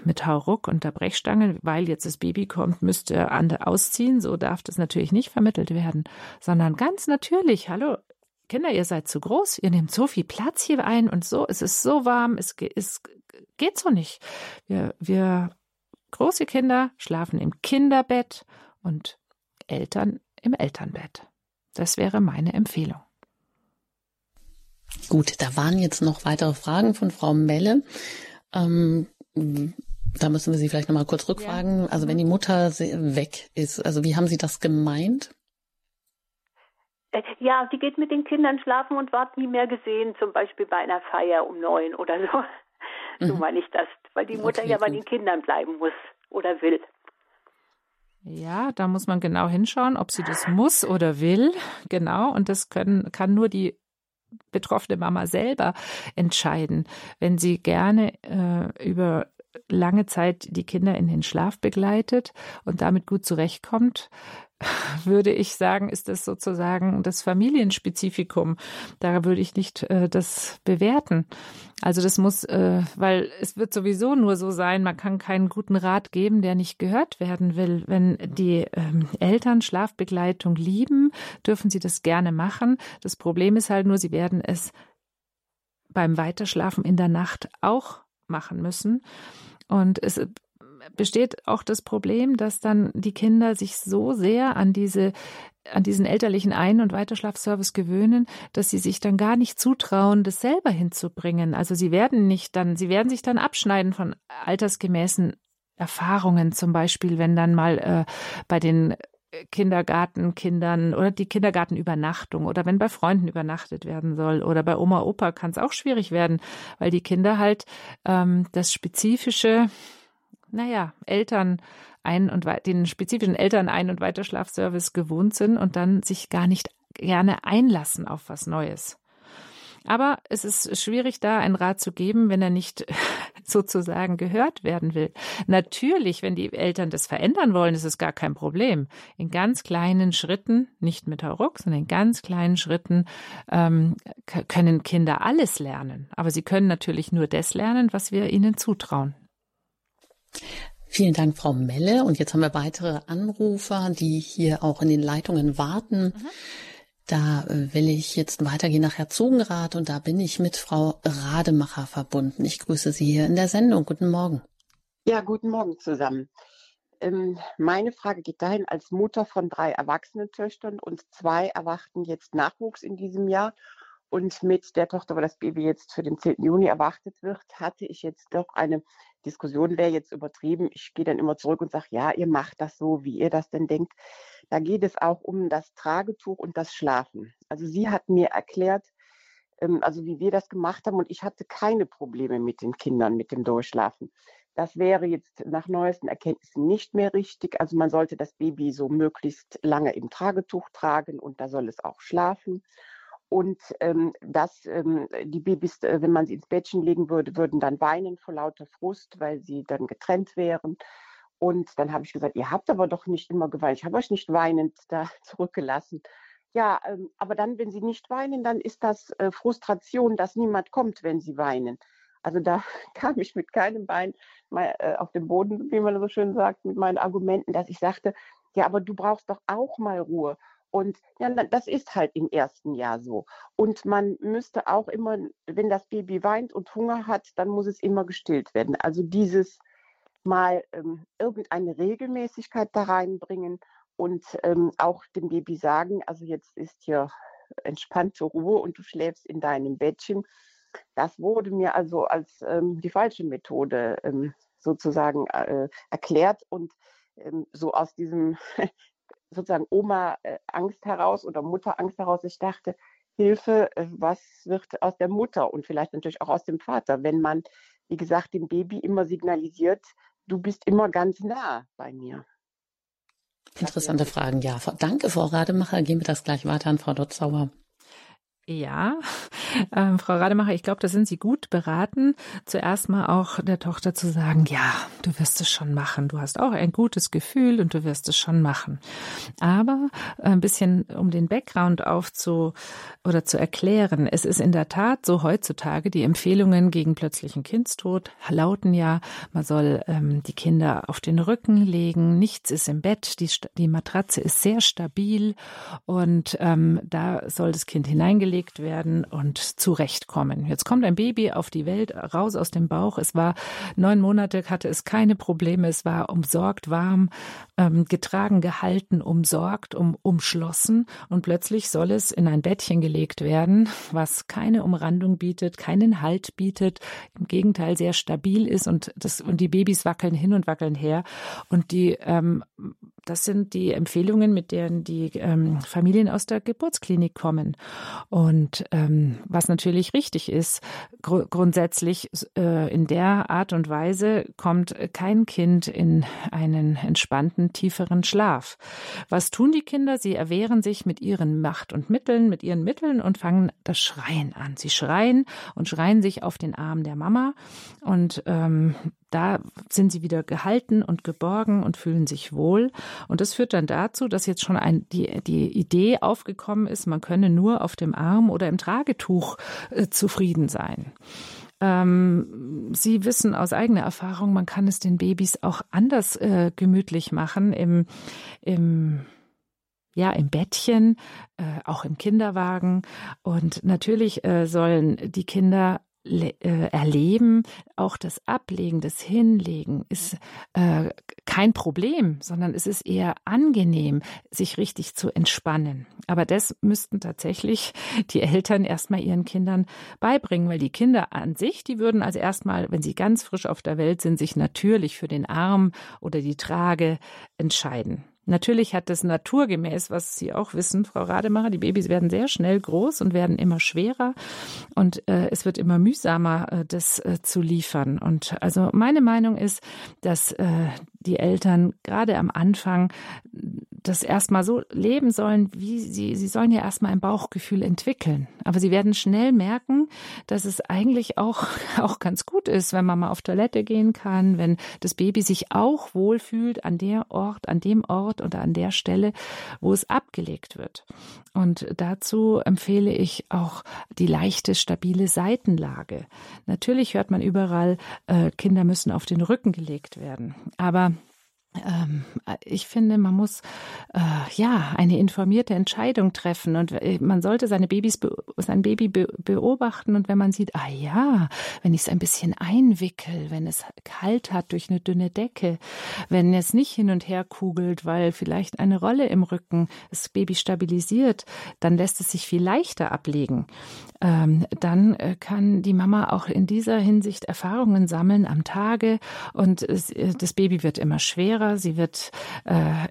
mit Hauruck und der Brechstange, weil jetzt das Baby kommt, müsste andere ausziehen. So darf das natürlich nicht vermittelt werden, sondern ganz natürlich, hallo, Kinder, ihr seid zu groß, ihr nehmt so viel Platz hier ein und so, es ist so warm, es, es geht so nicht. Wir, wir große Kinder schlafen im Kinderbett und Eltern im Elternbett. Das wäre meine Empfehlung. Gut, da waren jetzt noch weitere Fragen von Frau Melle. Ähm, da müssen wir Sie vielleicht nochmal kurz rückfragen. Ja. Also wenn die Mutter weg ist, also wie haben Sie das gemeint? Äh, ja, die geht mit den Kindern schlafen und wird nie mehr gesehen, zum Beispiel bei einer Feier um neun oder so. So mhm. meine ich das, weil die Mutter okay, ja bei gut. den Kindern bleiben muss oder will. Ja, da muss man genau hinschauen, ob sie das muss oder will. Genau. Und das können, kann nur die betroffene Mama selber entscheiden. Wenn sie gerne äh, über lange Zeit die Kinder in den Schlaf begleitet und damit gut zurechtkommt, würde ich sagen, ist das sozusagen das Familienspezifikum. Da würde ich nicht äh, das bewerten. Also das muss, äh, weil es wird sowieso nur so sein, man kann keinen guten Rat geben, der nicht gehört werden will. Wenn die ähm, Eltern Schlafbegleitung lieben, dürfen sie das gerne machen. Das Problem ist halt nur, sie werden es beim Weiterschlafen in der Nacht auch machen müssen. Und es besteht auch das Problem, dass dann die Kinder sich so sehr an diese an diesen elterlichen Ein- und Weiterschlafservice gewöhnen, dass sie sich dann gar nicht zutrauen, das selber hinzubringen. Also sie werden nicht dann, sie werden sich dann abschneiden von altersgemäßen Erfahrungen, zum Beispiel, wenn dann mal äh, bei den Kindergartenkindern oder die Kindergartenübernachtung oder wenn bei Freunden übernachtet werden soll oder bei Oma Opa kann es auch schwierig werden, weil die Kinder halt ähm, das spezifische, naja, Eltern ein und den spezifischen Eltern ein- und Weiterschlafservice gewohnt sind und dann sich gar nicht gerne einlassen auf was Neues. Aber es ist schwierig, da einen Rat zu geben, wenn er nicht sozusagen gehört werden will. Natürlich, wenn die Eltern das verändern wollen, ist es gar kein Problem. In ganz kleinen Schritten, nicht mit Hauruck, sondern in ganz kleinen Schritten ähm, können Kinder alles lernen. Aber sie können natürlich nur das lernen, was wir ihnen zutrauen. Vielen Dank, Frau Melle. Und jetzt haben wir weitere Anrufer, die hier auch in den Leitungen warten. Mhm. Da äh, will ich jetzt weitergehen nach Herzogenrath und da bin ich mit Frau Rademacher verbunden. Ich grüße Sie hier in der Sendung. Guten Morgen. Ja, guten Morgen zusammen. Ähm, meine Frage geht dahin, als Mutter von drei erwachsenen Töchtern und zwei erwarten jetzt Nachwuchs in diesem Jahr. Und mit der Tochter, wo das Baby jetzt für den 10. Juni erwartet wird, hatte ich jetzt doch eine Diskussion, wäre jetzt übertrieben. Ich gehe dann immer zurück und sage, ja, ihr macht das so, wie ihr das denn denkt. Da geht es auch um das Tragetuch und das Schlafen. Also sie hat mir erklärt, ähm, also wie wir das gemacht haben und ich hatte keine Probleme mit den Kindern, mit dem Durchschlafen. Das wäre jetzt nach neuesten Erkenntnissen nicht mehr richtig. Also man sollte das Baby so möglichst lange im Tragetuch tragen und da soll es auch schlafen. Und ähm, dass ähm, die Babys, äh, wenn man sie ins Bettchen legen würde, würden dann weinen vor lauter Frust, weil sie dann getrennt wären. Und dann habe ich gesagt, ihr habt aber doch nicht immer geweint. Ich habe euch nicht weinend da zurückgelassen. Ja, ähm, aber dann, wenn sie nicht weinen, dann ist das äh, Frustration, dass niemand kommt, wenn sie weinen. Also da kam ich mit keinem Bein mal äh, auf den Boden, wie man so schön sagt, mit meinen Argumenten, dass ich sagte, ja, aber du brauchst doch auch mal Ruhe. Und ja, das ist halt im ersten Jahr so. Und man müsste auch immer, wenn das Baby weint und Hunger hat, dann muss es immer gestillt werden. Also dieses mal ähm, irgendeine Regelmäßigkeit da reinbringen und ähm, auch dem Baby sagen, also jetzt ist hier entspannte Ruhe und du schläfst in deinem Bettchen. Das wurde mir also als ähm, die falsche Methode ähm, sozusagen äh, erklärt und ähm, so aus diesem sozusagen Oma-Angst heraus oder Mutter-Angst heraus, ich dachte, Hilfe, äh, was wird aus der Mutter und vielleicht natürlich auch aus dem Vater, wenn man, wie gesagt, dem Baby immer signalisiert, du bist immer ganz nah bei mir. Interessante Fragen, ja. Danke, Frau Rademacher. Gehen wir das gleich weiter an Frau Dotzauer. Ja, ähm, Frau Rademacher, ich glaube, da sind Sie gut beraten, zuerst mal auch der Tochter zu sagen, ja, du wirst es schon machen. Du hast auch ein gutes Gefühl und du wirst es schon machen. Aber ein bisschen, um den Background aufzu oder zu erklären, es ist in der Tat so heutzutage, die Empfehlungen gegen plötzlichen Kindstod lauten ja, man soll ähm, die Kinder auf den Rücken legen, nichts ist im Bett, die, die Matratze ist sehr stabil. Und ähm, da soll das Kind hineingelegt werden. Und zurechtkommen. Jetzt kommt ein Baby auf die Welt, raus aus dem Bauch. Es war neun Monate, hatte es keine Probleme. Es war umsorgt, warm, ähm, getragen, gehalten, umsorgt, um, umschlossen. Und plötzlich soll es in ein Bettchen gelegt werden, was keine Umrandung bietet, keinen Halt bietet, im Gegenteil sehr stabil ist und das, und die Babys wackeln hin und wackeln her. Und die, ähm, das sind die Empfehlungen, mit denen die ähm, Familien aus der Geburtsklinik kommen. Und ähm, was natürlich richtig ist, gr grundsätzlich äh, in der Art und Weise kommt kein Kind in einen entspannten, tieferen Schlaf. Was tun die Kinder? Sie erwehren sich mit ihren Macht und Mitteln, mit ihren Mitteln und fangen das Schreien an. Sie schreien und schreien sich auf den Arm der Mama und ähm, da sind sie wieder gehalten und geborgen und fühlen sich wohl. Und das führt dann dazu, dass jetzt schon ein, die, die Idee aufgekommen ist, man könne nur auf dem Arm oder im Tragetuch äh, zufrieden sein. Ähm, sie wissen aus eigener Erfahrung, man kann es den Babys auch anders äh, gemütlich machen im, im ja, im Bettchen, äh, auch im Kinderwagen. Und natürlich äh, sollen die Kinder erleben, auch das Ablegen, das Hinlegen ist äh, kein Problem, sondern es ist eher angenehm, sich richtig zu entspannen. Aber das müssten tatsächlich die Eltern erstmal ihren Kindern beibringen, weil die Kinder an sich, die würden also erstmal, wenn sie ganz frisch auf der Welt sind, sich natürlich für den Arm oder die Trage entscheiden. Natürlich hat das naturgemäß, was Sie auch wissen, Frau Rademacher, die Babys werden sehr schnell groß und werden immer schwerer und äh, es wird immer mühsamer, äh, das äh, zu liefern. Und also meine Meinung ist, dass äh, die Eltern gerade am Anfang das erstmal so leben sollen, wie sie, sie sollen ja erstmal ein Bauchgefühl entwickeln. Aber sie werden schnell merken, dass es eigentlich auch, auch ganz gut ist, wenn man mal auf Toilette gehen kann, wenn das Baby sich auch wohlfühlt an der Ort, an dem Ort oder an der Stelle, wo es abgelegt wird. Und dazu empfehle ich auch die leichte, stabile Seitenlage. Natürlich hört man überall, äh, Kinder müssen auf den Rücken gelegt werden. Aber ich finde, man muss äh, ja eine informierte Entscheidung treffen. Und äh, man sollte seine Babys sein Baby beobachten. Und wenn man sieht, ah ja, wenn ich es ein bisschen einwickel, wenn es kalt hat durch eine dünne Decke, wenn es nicht hin und her kugelt, weil vielleicht eine Rolle im Rücken das Baby stabilisiert, dann lässt es sich viel leichter ablegen. Ähm, dann äh, kann die Mama auch in dieser Hinsicht Erfahrungen sammeln am Tage. Und es, äh, das Baby wird immer schwerer Lehrer, sie wird äh,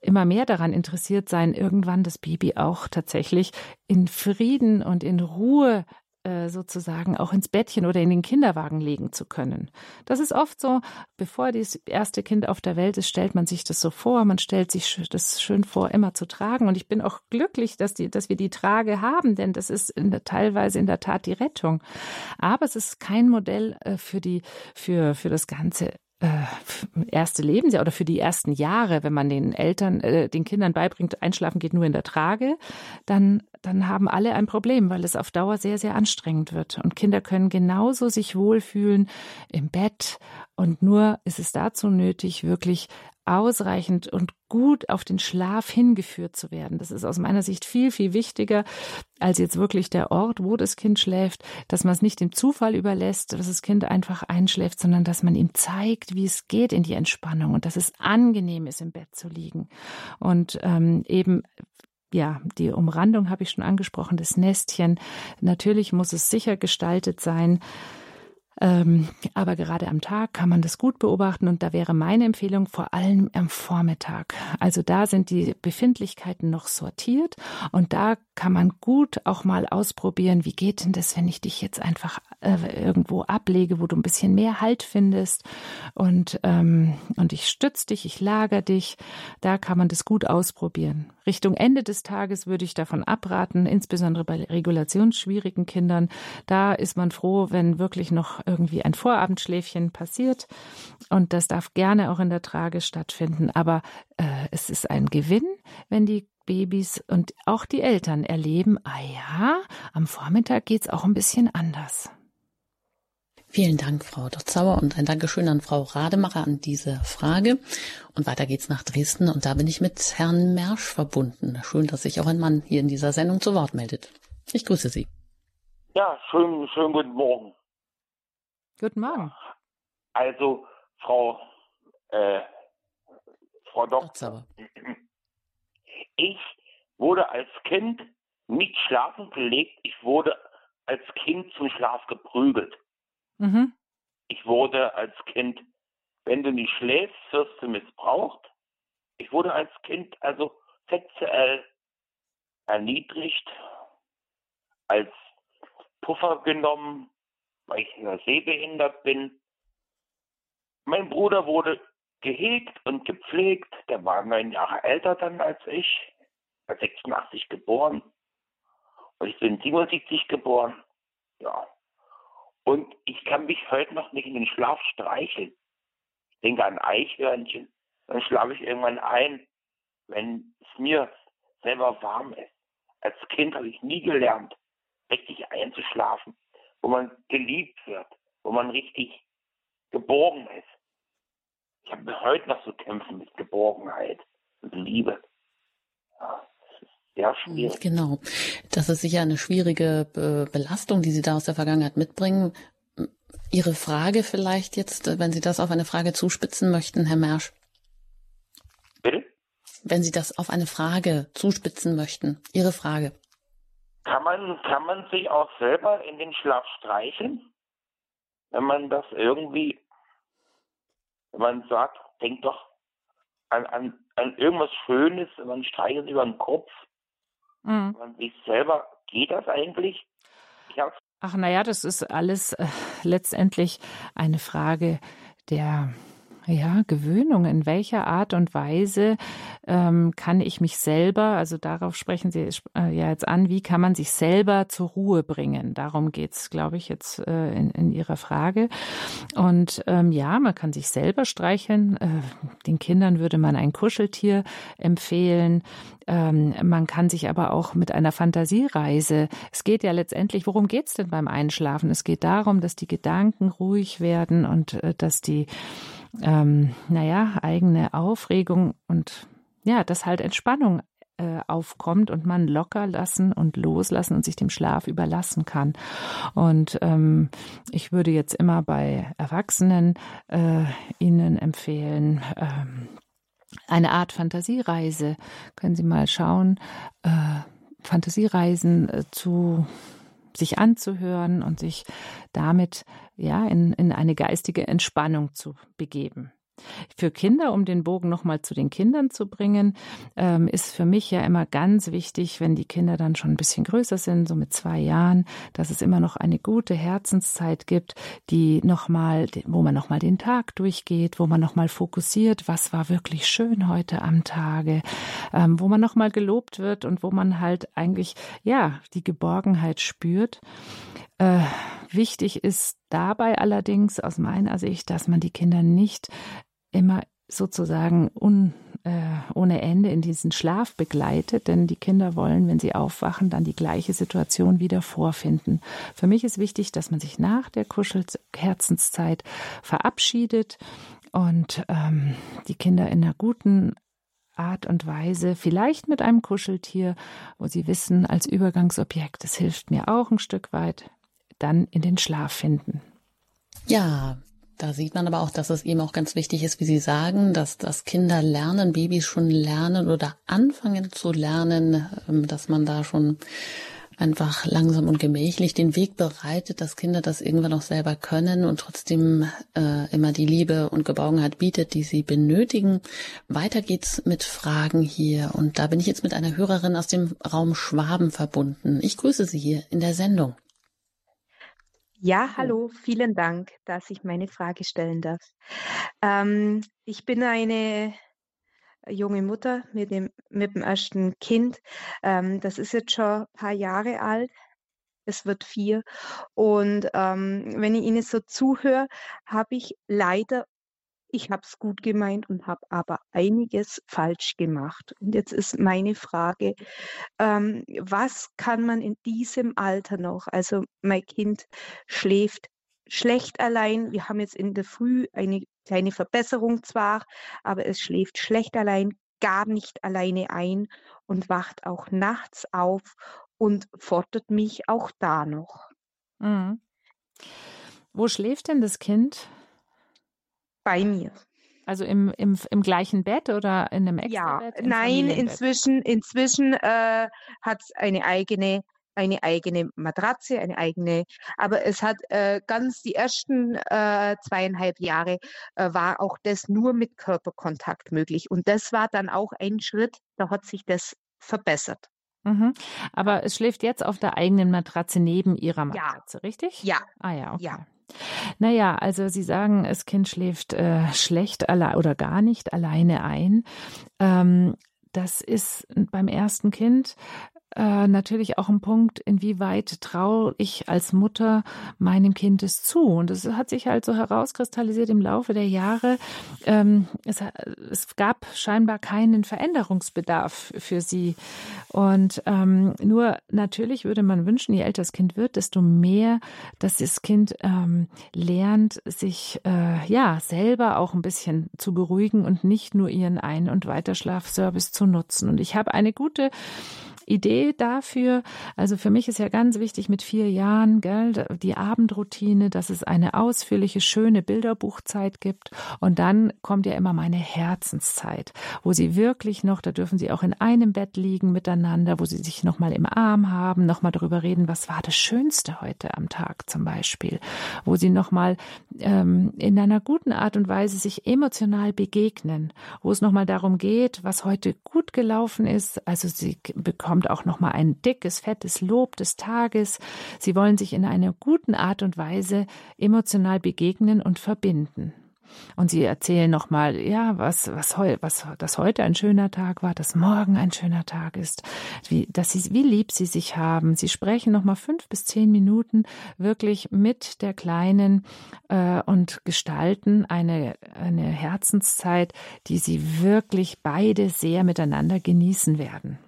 immer mehr daran interessiert sein, irgendwann das Baby auch tatsächlich in Frieden und in Ruhe äh, sozusagen auch ins Bettchen oder in den Kinderwagen legen zu können. Das ist oft so, bevor das erste Kind auf der Welt ist, stellt man sich das so vor, man stellt sich das schön vor, immer zu tragen. Und ich bin auch glücklich, dass, die, dass wir die Trage haben, denn das ist in der, teilweise in der Tat die Rettung. Aber es ist kein Modell äh, für, die, für, für das ganze äh, erste Lebensjahr oder für die ersten Jahre, wenn man den Eltern, äh, den Kindern beibringt, Einschlafen geht nur in der Trage, dann, dann haben alle ein Problem, weil es auf Dauer sehr, sehr anstrengend wird. Und Kinder können genauso sich wohlfühlen im Bett. Und nur ist es dazu nötig, wirklich ausreichend und gut auf den Schlaf hingeführt zu werden. Das ist aus meiner Sicht viel, viel wichtiger als jetzt wirklich der Ort, wo das Kind schläft, dass man es nicht dem Zufall überlässt, dass das Kind einfach einschläft, sondern dass man ihm zeigt, wie es geht in die Entspannung und dass es angenehm ist, im Bett zu liegen. Und ähm, eben ja, die Umrandung habe ich schon angesprochen, das Nestchen. Natürlich muss es sicher gestaltet sein. Ähm, aber gerade am Tag kann man das gut beobachten und da wäre meine Empfehlung vor allem am Vormittag. Also da sind die Befindlichkeiten noch sortiert und da kann man gut auch mal ausprobieren, wie geht denn das, wenn ich dich jetzt einfach äh, irgendwo ablege, wo du ein bisschen mehr Halt findest und, ähm, und ich stütze dich, ich lager dich. Da kann man das gut ausprobieren. Richtung Ende des Tages würde ich davon abraten, insbesondere bei regulationsschwierigen Kindern. Da ist man froh, wenn wirklich noch irgendwie ein Vorabendschläfchen passiert. Und das darf gerne auch in der Trage stattfinden. Aber äh, es ist ein Gewinn, wenn die Babys und auch die Eltern erleben, ah ja, am Vormittag geht es auch ein bisschen anders. Vielen Dank, Frau Dotzauer, und ein Dankeschön an Frau Rademacher an diese Frage. Und weiter geht's nach Dresden, und da bin ich mit Herrn Mersch verbunden. Schön, dass sich auch ein Mann hier in dieser Sendung zu Wort meldet. Ich grüße Sie. Ja, schönen, schönen guten Morgen. Guten Morgen. Also, Frau, äh, Frau Doktor. Ich wurde als Kind nicht schlafen gelegt, ich wurde als Kind zum Schlaf geprügelt. Mhm. Ich wurde als Kind, wenn du nicht schläfst, wirst du missbraucht. Ich wurde als Kind also sexuell erniedrigt, als Puffer genommen, weil ich sehbehindert bin. Mein Bruder wurde gehegt und gepflegt. Der war neun Jahre älter dann als ich. Er 86 geboren. Und ich bin 77 geboren. Ja. Und ich kann mich heute noch nicht in den Schlaf streicheln. Ich denke an Eichhörnchen. Dann schlafe ich irgendwann ein, wenn es mir selber warm ist. Als Kind habe ich nie gelernt, richtig einzuschlafen, wo man geliebt wird, wo man richtig geborgen ist. Ich habe heute noch zu kämpfen mit Geborgenheit und Liebe. Ja, das ist sehr schwierig. Genau. Das ist sicher eine schwierige Belastung, die Sie da aus der Vergangenheit mitbringen. Ihre Frage vielleicht jetzt, wenn Sie das auf eine Frage zuspitzen möchten, Herr Mersch. Bitte? Wenn Sie das auf eine Frage zuspitzen möchten. Ihre Frage. Kann man, kann man sich auch selber in den Schlaf streicheln? Wenn man das irgendwie, wenn man sagt, denk doch an, an, an irgendwas Schönes, man streichelt über den Kopf. Mhm. Man sich selber, geht das eigentlich? Ach naja, das ist alles äh, letztendlich eine Frage der ja, Gewöhnung. In welcher Art und Weise ähm, kann ich mich selber, also darauf sprechen Sie äh, ja jetzt an, wie kann man sich selber zur Ruhe bringen? Darum geht's, glaube ich, jetzt äh, in, in Ihrer Frage. Und ähm, ja, man kann sich selber streicheln. Äh, den Kindern würde man ein Kuscheltier empfehlen. Ähm, man kann sich aber auch mit einer Fantasiereise, es geht ja letztendlich, worum geht's denn beim Einschlafen? Es geht darum, dass die Gedanken ruhig werden und äh, dass die ähm, naja, eigene Aufregung und ja, dass halt Entspannung äh, aufkommt und man locker lassen und loslassen und sich dem Schlaf überlassen kann. Und ähm, ich würde jetzt immer bei Erwachsenen äh, Ihnen empfehlen, ähm, eine Art Fantasiereise. Können Sie mal schauen, äh, Fantasiereisen äh, zu sich anzuhören und sich damit ja in, in eine geistige Entspannung zu begeben. Für Kinder, um den Bogen nochmal zu den Kindern zu bringen, ähm, ist für mich ja immer ganz wichtig, wenn die Kinder dann schon ein bisschen größer sind, so mit zwei Jahren, dass es immer noch eine gute Herzenszeit gibt, die nochmal, wo man nochmal den Tag durchgeht, wo man nochmal fokussiert, was war wirklich schön heute am Tage, ähm, wo man nochmal gelobt wird und wo man halt eigentlich, ja, die Geborgenheit spürt. Äh, wichtig ist dabei allerdings aus meiner Sicht, dass man die Kinder nicht immer sozusagen un, äh, ohne Ende in diesen Schlaf begleitet, denn die Kinder wollen, wenn sie aufwachen, dann die gleiche Situation wieder vorfinden. Für mich ist wichtig, dass man sich nach der Kuschelherzenszeit verabschiedet und ähm, die Kinder in einer guten Art und Weise, vielleicht mit einem Kuscheltier, wo sie wissen, als Übergangsobjekt, das hilft mir auch ein Stück weit, dann in den Schlaf finden. Ja, da sieht man aber auch, dass es eben auch ganz wichtig ist, wie Sie sagen, dass, dass Kinder lernen, Babys schon lernen oder anfangen zu lernen, ähm, dass man da schon einfach langsam und gemächlich den Weg bereitet, dass Kinder das irgendwann auch selber können und trotzdem äh, immer die Liebe und Geborgenheit bietet, die sie benötigen. Weiter geht's mit Fragen hier und da bin ich jetzt mit einer Hörerin aus dem Raum Schwaben verbunden. Ich grüße Sie hier in der Sendung. Ja, hallo, vielen Dank, dass ich meine Frage stellen darf. Ähm, ich bin eine junge Mutter mit dem, mit dem ersten Kind. Ähm, das ist jetzt schon ein paar Jahre alt. Es wird vier. Und ähm, wenn ich Ihnen so zuhöre, habe ich leider ich habe es gut gemeint und habe aber einiges falsch gemacht. Und jetzt ist meine Frage, ähm, was kann man in diesem Alter noch? Also mein Kind schläft schlecht allein. Wir haben jetzt in der Früh eine kleine Verbesserung zwar, aber es schläft schlecht allein, gar nicht alleine ein und wacht auch nachts auf und fordert mich auch da noch. Mhm. Wo schläft denn das Kind? Bei mir. Also im, im, im gleichen Bett oder in einem extra Bett? Ja, nein, inzwischen, inzwischen äh, hat es eine eigene eine eigene Matratze, eine eigene, aber es hat äh, ganz die ersten äh, zweieinhalb Jahre äh, war auch das nur mit Körperkontakt möglich. Und das war dann auch ein Schritt, da hat sich das verbessert. Mhm. Aber es schläft jetzt auf der eigenen Matratze neben ihrer Matratze, ja. richtig? Ja. Ah ja, okay. Ja. Naja, also Sie sagen, das Kind schläft äh, schlecht oder gar nicht alleine ein. Ähm, das ist beim ersten Kind äh, natürlich auch ein Punkt, inwieweit traue ich als Mutter meinem Kind es zu. Und es hat sich halt so herauskristallisiert im Laufe der Jahre. Ähm, es, es, gab scheinbar keinen Veränderungsbedarf für sie. Und ähm, nur natürlich würde man wünschen, je älter das Kind wird, desto mehr, dass das Kind ähm, lernt, sich äh, ja selber auch ein bisschen zu beruhigen und nicht nur ihren Ein- und Weiterschlafservice zu nutzen. Und ich habe eine gute Idee dafür, also für mich ist ja ganz wichtig mit vier Jahren, gell, die Abendroutine, dass es eine ausführliche, schöne Bilderbuchzeit gibt. Und dann kommt ja immer meine Herzenszeit, wo sie wirklich noch, da dürfen sie auch in einem Bett liegen miteinander, wo sie sich nochmal im Arm haben, nochmal darüber reden, was war das Schönste heute am Tag zum Beispiel, wo sie nochmal ähm, in einer guten Art und Weise sich emotional begegnen, wo es nochmal darum geht, was heute gut gelaufen ist. Also sie bekommt auch nochmal ein dickes, fettes Lob des Tages. Sie wollen sich in einer guten Art und Weise emotional begegnen und verbinden. Und sie erzählen nochmal, ja, was, was, heu, was, dass heute ein schöner Tag war, dass morgen ein schöner Tag ist, wie, dass sie, wie lieb sie sich haben. Sie sprechen nochmal fünf bis zehn Minuten wirklich mit der Kleinen äh, und gestalten eine, eine Herzenszeit, die sie wirklich beide sehr miteinander genießen werden.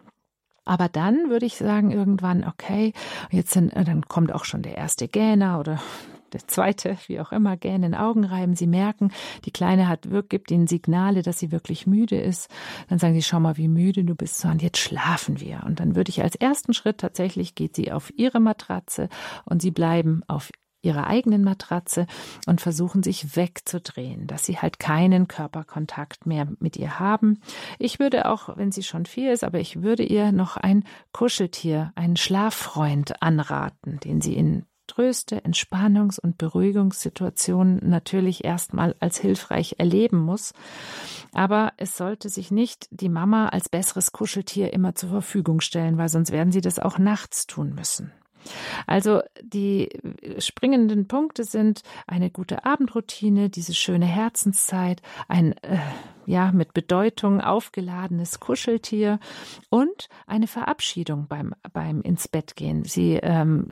Aber dann würde ich sagen, irgendwann, okay, jetzt sind, dann kommt auch schon der erste Gähner oder der zweite, wie auch immer, gähnen Augen reiben. Sie merken, die Kleine hat gibt ihnen Signale, dass sie wirklich müde ist. Dann sagen sie, schau mal, wie müde du bist. Und jetzt schlafen wir. Und dann würde ich als ersten Schritt tatsächlich geht sie auf ihre Matratze und sie bleiben auf ihrer eigenen Matratze und versuchen sich wegzudrehen, dass sie halt keinen Körperkontakt mehr mit ihr haben. Ich würde auch, wenn sie schon vier ist, aber ich würde ihr noch ein Kuscheltier, einen Schlaffreund anraten, den sie in Tröste, Entspannungs- und Beruhigungssituationen natürlich erstmal als hilfreich erleben muss. Aber es sollte sich nicht die Mama als besseres Kuscheltier immer zur Verfügung stellen, weil sonst werden sie das auch nachts tun müssen. Also die springenden Punkte sind eine gute Abendroutine, diese schöne Herzenszeit, ein äh, ja mit Bedeutung aufgeladenes Kuscheltier und eine Verabschiedung beim beim ins Bett gehen. Sie ähm,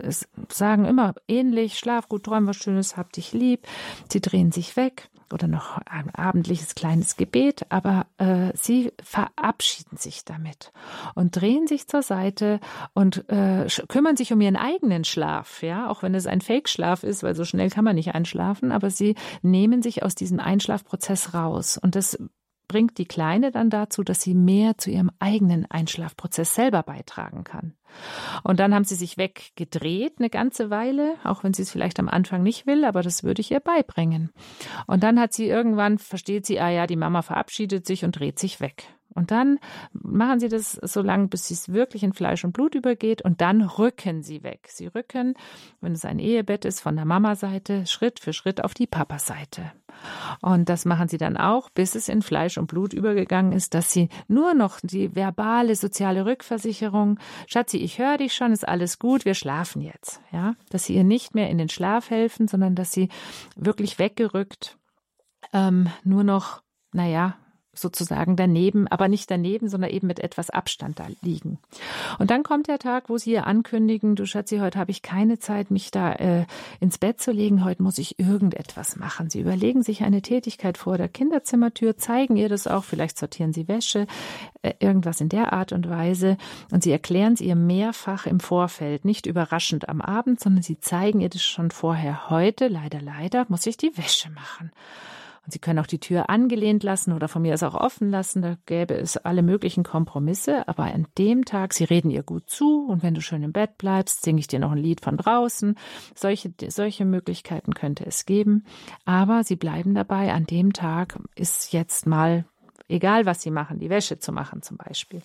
sagen immer ähnlich: Schlaf gut, träum was Schönes, hab dich lieb. Sie drehen sich weg oder noch ein abendliches kleines Gebet, aber äh, sie verabschieden sich damit und drehen sich zur Seite und äh, kümmern sich um ihren eigenen Schlaf, ja, auch wenn es ein Fake-Schlaf ist, weil so schnell kann man nicht einschlafen, aber sie nehmen sich aus diesem Einschlafprozess raus. Und das bringt die Kleine dann dazu, dass sie mehr zu ihrem eigenen Einschlafprozess selber beitragen kann. Und dann haben sie sich weggedreht eine ganze Weile, auch wenn sie es vielleicht am Anfang nicht will, aber das würde ich ihr beibringen. Und dann hat sie irgendwann, versteht sie, ah ja, die Mama verabschiedet sich und dreht sich weg. Und dann machen Sie das so lange, bis es wirklich in Fleisch und Blut übergeht und dann rücken Sie weg. Sie rücken, wenn es ein Ehebett ist, von der Mama-Seite Schritt für Schritt auf die Papa-Seite. Und das machen sie dann auch, bis es in Fleisch und Blut übergegangen ist, dass sie nur noch die verbale soziale Rückversicherung, Schatzi, ich höre dich schon, ist alles gut, wir schlafen jetzt, ja, dass sie ihr nicht mehr in den Schlaf helfen, sondern dass sie wirklich weggerückt ähm, nur noch, naja, sozusagen daneben, aber nicht daneben, sondern eben mit etwas Abstand da liegen. Und dann kommt der Tag, wo Sie ihr ankündigen, du Schatzi, heute habe ich keine Zeit, mich da äh, ins Bett zu legen, heute muss ich irgendetwas machen. Sie überlegen sich eine Tätigkeit vor der Kinderzimmertür, zeigen ihr das auch, vielleicht sortieren Sie Wäsche, äh, irgendwas in der Art und Weise und Sie erklären es ihr mehrfach im Vorfeld, nicht überraschend am Abend, sondern Sie zeigen ihr das schon vorher. Heute, leider, leider, muss ich die Wäsche machen. Und Sie können auch die Tür angelehnt lassen oder von mir aus auch offen lassen. Da gäbe es alle möglichen Kompromisse. Aber an dem Tag, Sie reden ihr gut zu und wenn du schön im Bett bleibst, singe ich dir noch ein Lied von draußen. Solche, solche Möglichkeiten könnte es geben. Aber Sie bleiben dabei. An dem Tag ist jetzt mal egal, was Sie machen, die Wäsche zu machen zum Beispiel.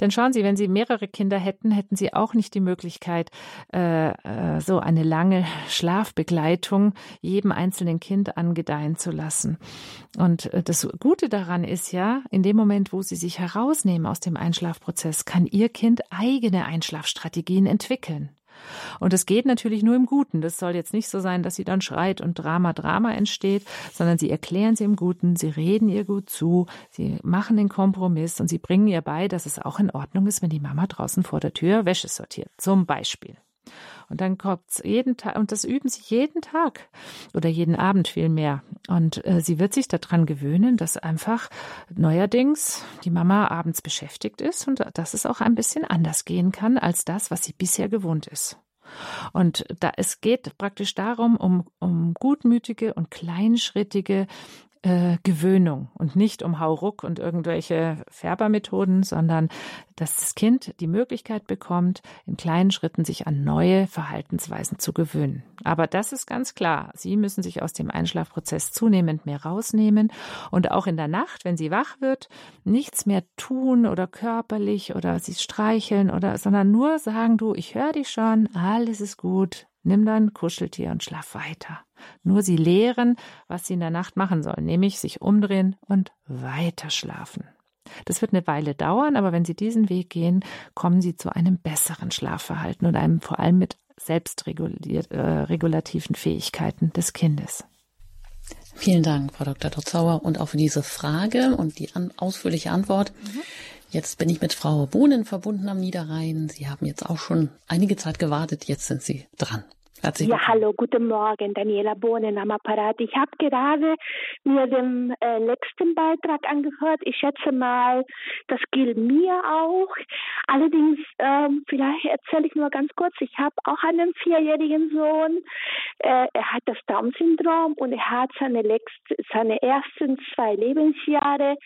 Denn schauen Sie, wenn Sie mehrere Kinder hätten, hätten Sie auch nicht die Möglichkeit, äh, äh, so eine lange Schlafbegleitung jedem einzelnen Kind angedeihen zu lassen. Und äh, das Gute daran ist ja, in dem Moment, wo Sie sich herausnehmen aus dem Einschlafprozess, kann Ihr Kind eigene Einschlafstrategien entwickeln. Und es geht natürlich nur im Guten. Das soll jetzt nicht so sein, dass sie dann schreit und Drama, Drama entsteht, sondern sie erklären sie im Guten, sie reden ihr gut zu, sie machen den Kompromiss und sie bringen ihr bei, dass es auch in Ordnung ist, wenn die Mama draußen vor der Tür Wäsche sortiert. Zum Beispiel. Und dann kommt's jeden Tag, und das üben sie jeden Tag oder jeden Abend vielmehr. Und äh, sie wird sich daran gewöhnen, dass einfach neuerdings die Mama abends beschäftigt ist und dass es auch ein bisschen anders gehen kann als das, was sie bisher gewohnt ist. Und da es geht praktisch darum, um, um gutmütige und kleinschrittige äh, Gewöhnung und nicht um Hauruck und irgendwelche Färbermethoden, sondern dass das Kind die Möglichkeit bekommt, in kleinen Schritten sich an neue Verhaltensweisen zu gewöhnen. Aber das ist ganz klar. Sie müssen sich aus dem Einschlafprozess zunehmend mehr rausnehmen und auch in der Nacht, wenn sie wach wird, nichts mehr tun oder körperlich oder sie streicheln oder, sondern nur sagen, du, ich höre dich schon, alles ist gut, nimm dein Kuscheltier und schlaf weiter. Nur sie lehren, was sie in der Nacht machen sollen, nämlich sich umdrehen und weiter schlafen. Das wird eine Weile dauern, aber wenn Sie diesen Weg gehen, kommen Sie zu einem besseren Schlafverhalten und einem vor allem mit selbstregulativen äh, Fähigkeiten des Kindes. Vielen Dank, Frau Dr. Dotzauer, und auch für diese Frage und die an, ausführliche Antwort. Mhm. Jetzt bin ich mit Frau Bohnen verbunden am Niederrhein. Sie haben jetzt auch schon einige Zeit gewartet. Jetzt sind Sie dran. Herzlich ja, hallo, guten Morgen, Daniela Bohnen am Apparat. Ich habe gerade mir den äh, letzten Beitrag angehört. Ich schätze mal, das gilt mir auch. Allerdings, ähm, vielleicht erzähle ich nur ganz kurz, ich habe auch einen vierjährigen Sohn. Äh, er hat das Down-Syndrom und er hat seine, seine ersten zwei Lebensjahre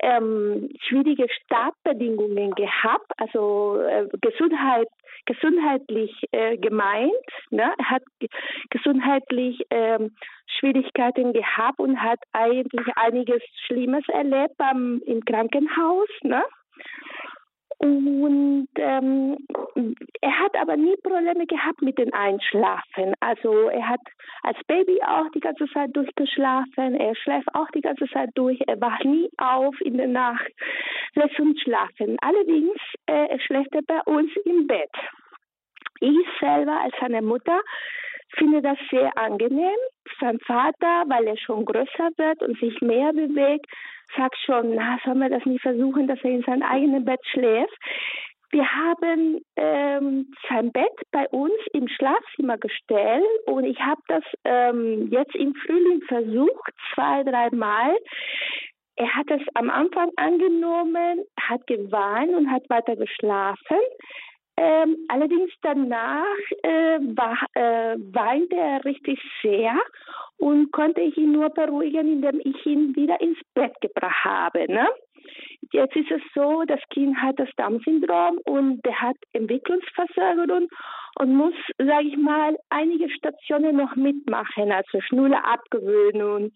ähm, schwierige Startbedingungen gehabt, also äh, Gesundheit gesundheitlich äh, gemeint. Ne? Hat gesundheitlich ähm, Schwierigkeiten gehabt und hat eigentlich einiges Schlimmes erlebt beim, im Krankenhaus. Ne? Und ähm, er hat aber nie Probleme gehabt mit dem Einschlafen. Also er hat als Baby auch die ganze Zeit durchgeschlafen. Er schläft auch die ganze Zeit durch. Er wacht nie auf in der Nacht, lässt uns schlafen. Allerdings äh, schläft er bei uns im Bett. Ich selber als seine Mutter finde das sehr angenehm. Sein Vater, weil er schon größer wird und sich mehr bewegt, sagt schon, na, sollen wir das nicht versuchen, dass er in sein eigenes Bett schläft. Wir haben ähm, sein Bett bei uns im Schlafzimmer gestellt und ich habe das ähm, jetzt im Frühling versucht, zwei, dreimal. Er hat es am Anfang angenommen, hat geweint und hat weiter geschlafen. Ähm, allerdings danach äh, war, äh, weinte er richtig sehr und konnte ich ihn nur beruhigen, indem ich ihn wieder ins Bett gebracht habe. Ne? Jetzt ist es so, das Kind hat das Down-Syndrom und der hat Entwicklungsverzögerung und muss, sage ich mal, einige Stationen noch mitmachen, also Schnuller Abgewöhnung,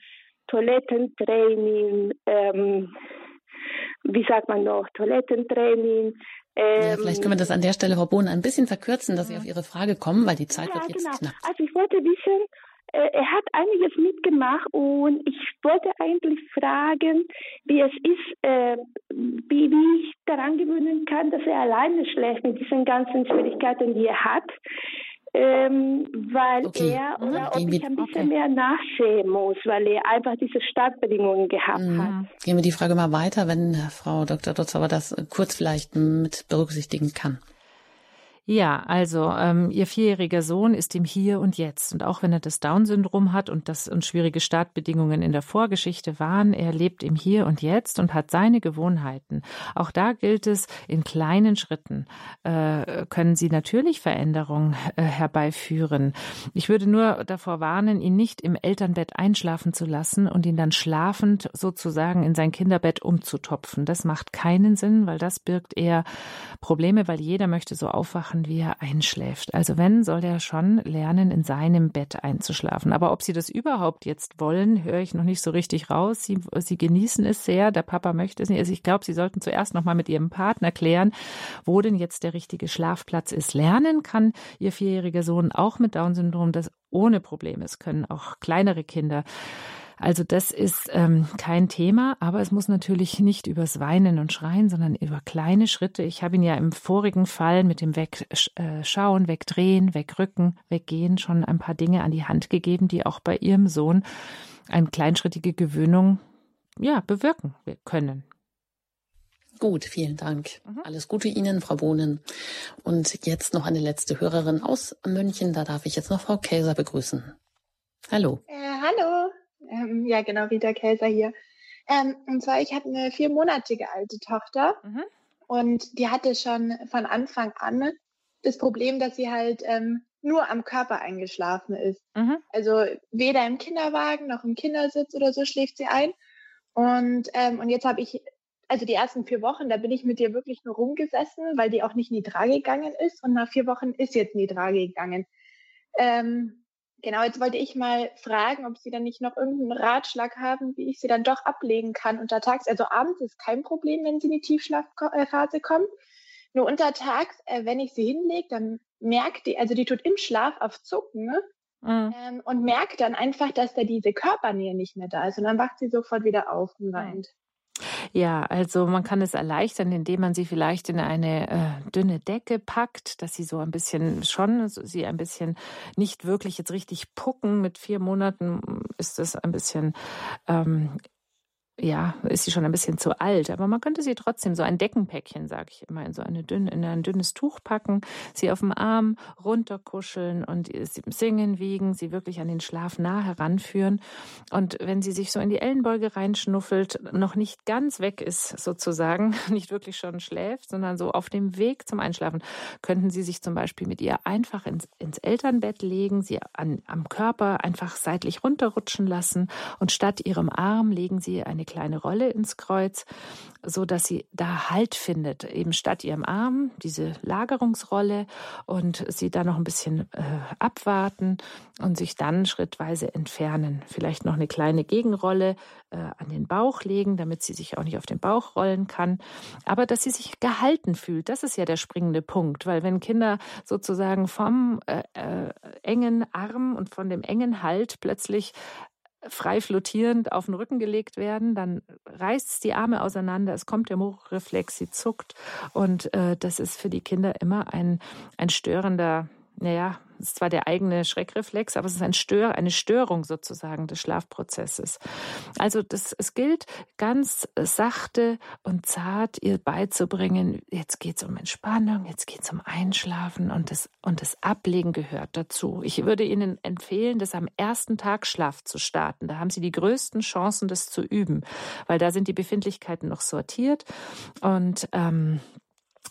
Toilettentraining, ähm, wie sagt man noch, Toilettentraining, ja, vielleicht können wir das an der Stelle, Frau Bohn, ein bisschen verkürzen, dass Sie auf Ihre Frage kommen, weil die Zeit ja, wird jetzt genau. knapp. Also ich wollte wissen, äh, er hat einiges mitgemacht und ich wollte eigentlich fragen, wie es ist, äh, wie, wie ich daran gewöhnen kann, dass er alleine schläft mit diesen ganzen Schwierigkeiten, die er hat ähm, weil okay. er mhm. oder ob ich ein bisschen okay. mehr nachsehen muss, weil er einfach diese Startbedingungen gehabt mhm. hat. Gehen wir die Frage mal weiter, wenn Frau Dr. Dotzauer das kurz vielleicht mit berücksichtigen kann. Ja, also ähm, ihr vierjähriger Sohn ist im Hier und Jetzt. Und auch wenn er das Down-Syndrom hat und das und schwierige Startbedingungen in der Vorgeschichte waren, er lebt im Hier und Jetzt und hat seine Gewohnheiten. Auch da gilt es, in kleinen Schritten äh, können sie natürlich Veränderungen äh, herbeiführen. Ich würde nur davor warnen, ihn nicht im Elternbett einschlafen zu lassen und ihn dann schlafend sozusagen in sein Kinderbett umzutopfen. Das macht keinen Sinn, weil das birgt eher Probleme, weil jeder möchte so aufwachen machen, wie er einschläft. Also wenn, soll er schon lernen, in seinem Bett einzuschlafen. Aber ob sie das überhaupt jetzt wollen, höre ich noch nicht so richtig raus. Sie, sie genießen es sehr. Der Papa möchte es nicht. Also ich glaube, sie sollten zuerst noch mal mit ihrem Partner klären, wo denn jetzt der richtige Schlafplatz ist. Lernen kann ihr vierjähriger Sohn auch mit Down-Syndrom das ohne Probleme. Es können auch kleinere Kinder. Also das ist ähm, kein Thema, aber es muss natürlich nicht übers Weinen und Schreien, sondern über kleine Schritte. Ich habe ihn ja im vorigen Fall mit dem Wegschauen, Wegdrehen, Wegrücken, Weggehen schon ein paar Dinge an die Hand gegeben, die auch bei ihrem Sohn eine kleinschrittige Gewöhnung ja, bewirken können. Gut, vielen Dank. Mhm. Alles Gute Ihnen, Frau Bohnen. Und jetzt noch eine letzte Hörerin aus München. Da darf ich jetzt noch Frau Käser begrüßen. Hallo. Äh, hallo. Ähm, ja, genau, der Käser hier. Ähm, und zwar, ich habe eine viermonatige alte Tochter mhm. und die hatte schon von Anfang an das Problem, dass sie halt ähm, nur am Körper eingeschlafen ist. Mhm. Also weder im Kinderwagen noch im Kindersitz oder so schläft sie ein. Und, ähm, und jetzt habe ich, also die ersten vier Wochen, da bin ich mit ihr wirklich nur rumgesessen, weil die auch nicht in die Trage gegangen ist. Und nach vier Wochen ist jetzt in die Trage gegangen. Ähm, genau, jetzt wollte ich mal fragen, ob Sie dann nicht noch irgendeinen Ratschlag haben, wie ich sie dann doch ablegen kann untertags. Also abends ist kein Problem, wenn sie in die Tiefschlafphase kommen. Nur untertags, äh, wenn ich sie hinlege, dann merkt die, also die tut im Schlaf auf Zucken ne? mhm. ähm, und merkt dann einfach, dass da diese Körpernähe nicht mehr da ist. Und dann wacht sie sofort wieder auf und weint. Ja, also man kann es erleichtern, indem man sie vielleicht in eine äh, dünne Decke packt, dass sie so ein bisschen schon, sie ein bisschen nicht wirklich jetzt richtig pucken. Mit vier Monaten ist das ein bisschen ähm, ja, ist sie schon ein bisschen zu alt, aber man könnte sie trotzdem so ein Deckenpäckchen, sage ich immer, in so eine dünne, in ein dünnes Tuch packen, sie auf dem Arm runterkuscheln und sie singen, wiegen, sie wirklich an den Schlaf nah heranführen. Und wenn sie sich so in die Ellenbeuge reinschnuffelt, noch nicht ganz weg ist sozusagen, nicht wirklich schon schläft, sondern so auf dem Weg zum Einschlafen, könnten Sie sich zum Beispiel mit ihr einfach ins, ins Elternbett legen, sie an, am Körper einfach seitlich runterrutschen lassen und statt ihrem Arm legen Sie eine kleine Rolle ins Kreuz, so dass sie da Halt findet, eben statt ihrem Arm, diese Lagerungsrolle und sie da noch ein bisschen äh, abwarten und sich dann schrittweise entfernen. Vielleicht noch eine kleine Gegenrolle äh, an den Bauch legen, damit sie sich auch nicht auf den Bauch rollen kann. Aber dass sie sich gehalten fühlt, das ist ja der springende Punkt, weil wenn Kinder sozusagen vom äh, äh engen Arm und von dem engen Halt plötzlich frei flottierend auf den Rücken gelegt werden, dann reißt es die Arme auseinander, es kommt der Mochreflex, sie zuckt. Und äh, das ist für die Kinder immer ein, ein störender naja, es ist zwar der eigene Schreckreflex, aber es ist ein Stör, eine Störung sozusagen des Schlafprozesses. Also das, es gilt ganz sachte und zart ihr beizubringen, jetzt geht es um Entspannung, jetzt geht es um Einschlafen und das, und das Ablegen gehört dazu. Ich würde Ihnen empfehlen, das am ersten Tag Schlaf zu starten. Da haben Sie die größten Chancen, das zu üben, weil da sind die Befindlichkeiten noch sortiert und ähm,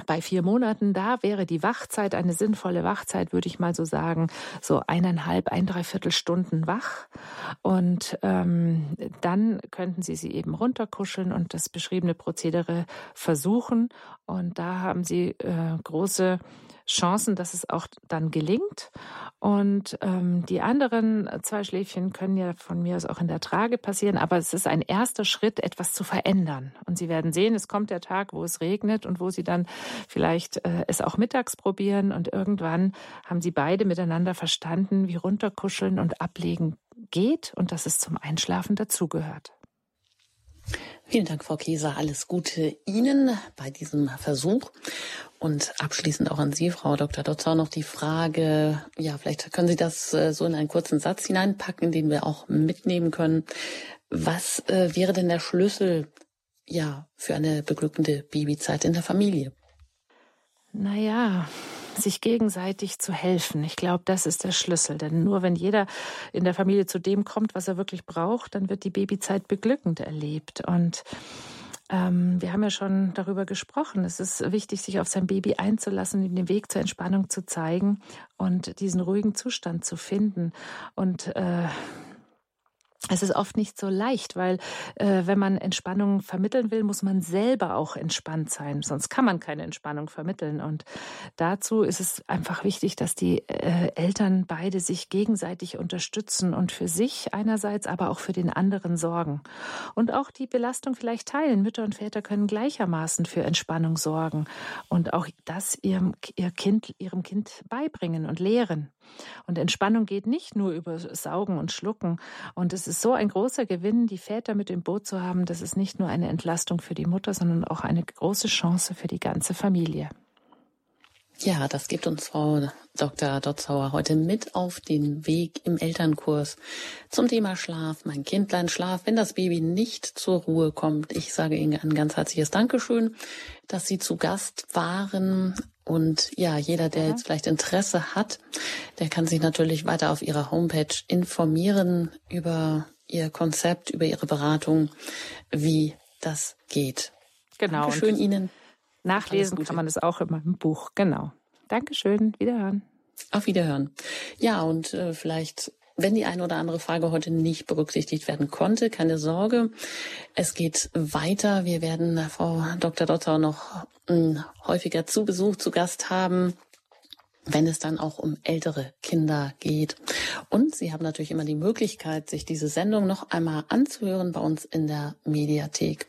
bei vier Monaten, da wäre die Wachzeit, eine sinnvolle Wachzeit, würde ich mal so sagen, so eineinhalb, ein, dreiviertel Stunden wach. Und ähm, dann könnten Sie sie eben runterkuscheln und das beschriebene Prozedere versuchen. Und da haben Sie äh, große Chancen, dass es auch dann gelingt. Und ähm, die anderen zwei Schläfchen können ja von mir aus auch in der Trage passieren, aber es ist ein erster Schritt, etwas zu verändern. Und Sie werden sehen, es kommt der Tag, wo es regnet und wo Sie dann vielleicht äh, es auch mittags probieren und irgendwann haben Sie beide miteinander verstanden, wie runterkuscheln und ablegen geht und dass es zum Einschlafen dazugehört. Vielen Dank, Frau Käser. Alles Gute Ihnen bei diesem Versuch. Und abschließend auch an Sie, Frau Dr. Dotzau, noch die Frage, ja, vielleicht können Sie das äh, so in einen kurzen Satz hineinpacken, den wir auch mitnehmen können. Was äh, wäre denn der Schlüssel, ja, für eine beglückende Babyzeit in der Familie? Naja, sich gegenseitig zu helfen. Ich glaube, das ist der Schlüssel. Denn nur wenn jeder in der Familie zu dem kommt, was er wirklich braucht, dann wird die Babyzeit beglückend erlebt. Und ähm, wir haben ja schon darüber gesprochen. Es ist wichtig, sich auf sein Baby einzulassen, ihm den Weg zur Entspannung zu zeigen und diesen ruhigen Zustand zu finden. Und äh, es ist oft nicht so leicht, weil äh, wenn man Entspannung vermitteln will, muss man selber auch entspannt sein. Sonst kann man keine Entspannung vermitteln. Und dazu ist es einfach wichtig, dass die äh, Eltern beide sich gegenseitig unterstützen und für sich einerseits, aber auch für den anderen sorgen. Und auch die Belastung vielleicht teilen. Mütter und Väter können gleichermaßen für Entspannung sorgen und auch das ihrem, ihr kind, ihrem Kind beibringen und lehren. Und Entspannung geht nicht nur über Saugen und Schlucken. Und es ist so ein großer Gewinn, die Väter mit im Boot zu haben. Das ist nicht nur eine Entlastung für die Mutter, sondern auch eine große Chance für die ganze Familie. Ja, das gibt uns Frau Dr. Dotzauer heute mit auf den Weg im Elternkurs zum Thema Schlaf. Mein Kindlein Schlaf, wenn das Baby nicht zur Ruhe kommt. Ich sage Ihnen ein ganz herzliches Dankeschön, dass Sie zu Gast waren. Und ja, jeder, der jetzt vielleicht Interesse hat, der kann sich natürlich weiter auf Ihrer Homepage informieren über Ihr Konzept, über Ihre Beratung, wie das geht. Genau. Dankeschön Ihnen. Nachlesen kann man es auch in meinem Buch. Genau. Dankeschön. Wiederhören. Auf Wiederhören. Ja, und äh, vielleicht wenn die eine oder andere Frage heute nicht berücksichtigt werden konnte, keine Sorge. Es geht weiter. Wir werden Frau Dr. Dotter noch äh, häufiger zu Besuch, zu Gast haben wenn es dann auch um ältere Kinder geht. Und Sie haben natürlich immer die Möglichkeit, sich diese Sendung noch einmal anzuhören bei uns in der Mediathek.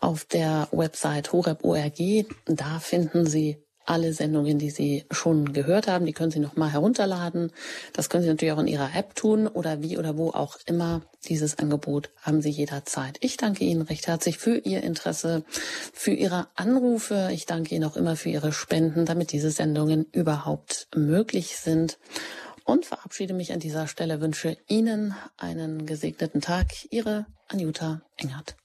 Auf der Website horeb.org, da finden Sie alle Sendungen, die Sie schon gehört haben, die können Sie noch mal herunterladen. Das können Sie natürlich auch in Ihrer App tun oder wie oder wo auch immer. Dieses Angebot haben Sie jederzeit. Ich danke Ihnen recht herzlich für Ihr Interesse, für Ihre Anrufe. Ich danke Ihnen auch immer für Ihre Spenden, damit diese Sendungen überhaupt möglich sind. Und verabschiede mich an dieser Stelle, wünsche Ihnen einen gesegneten Tag. Ihre Anjuta Engert.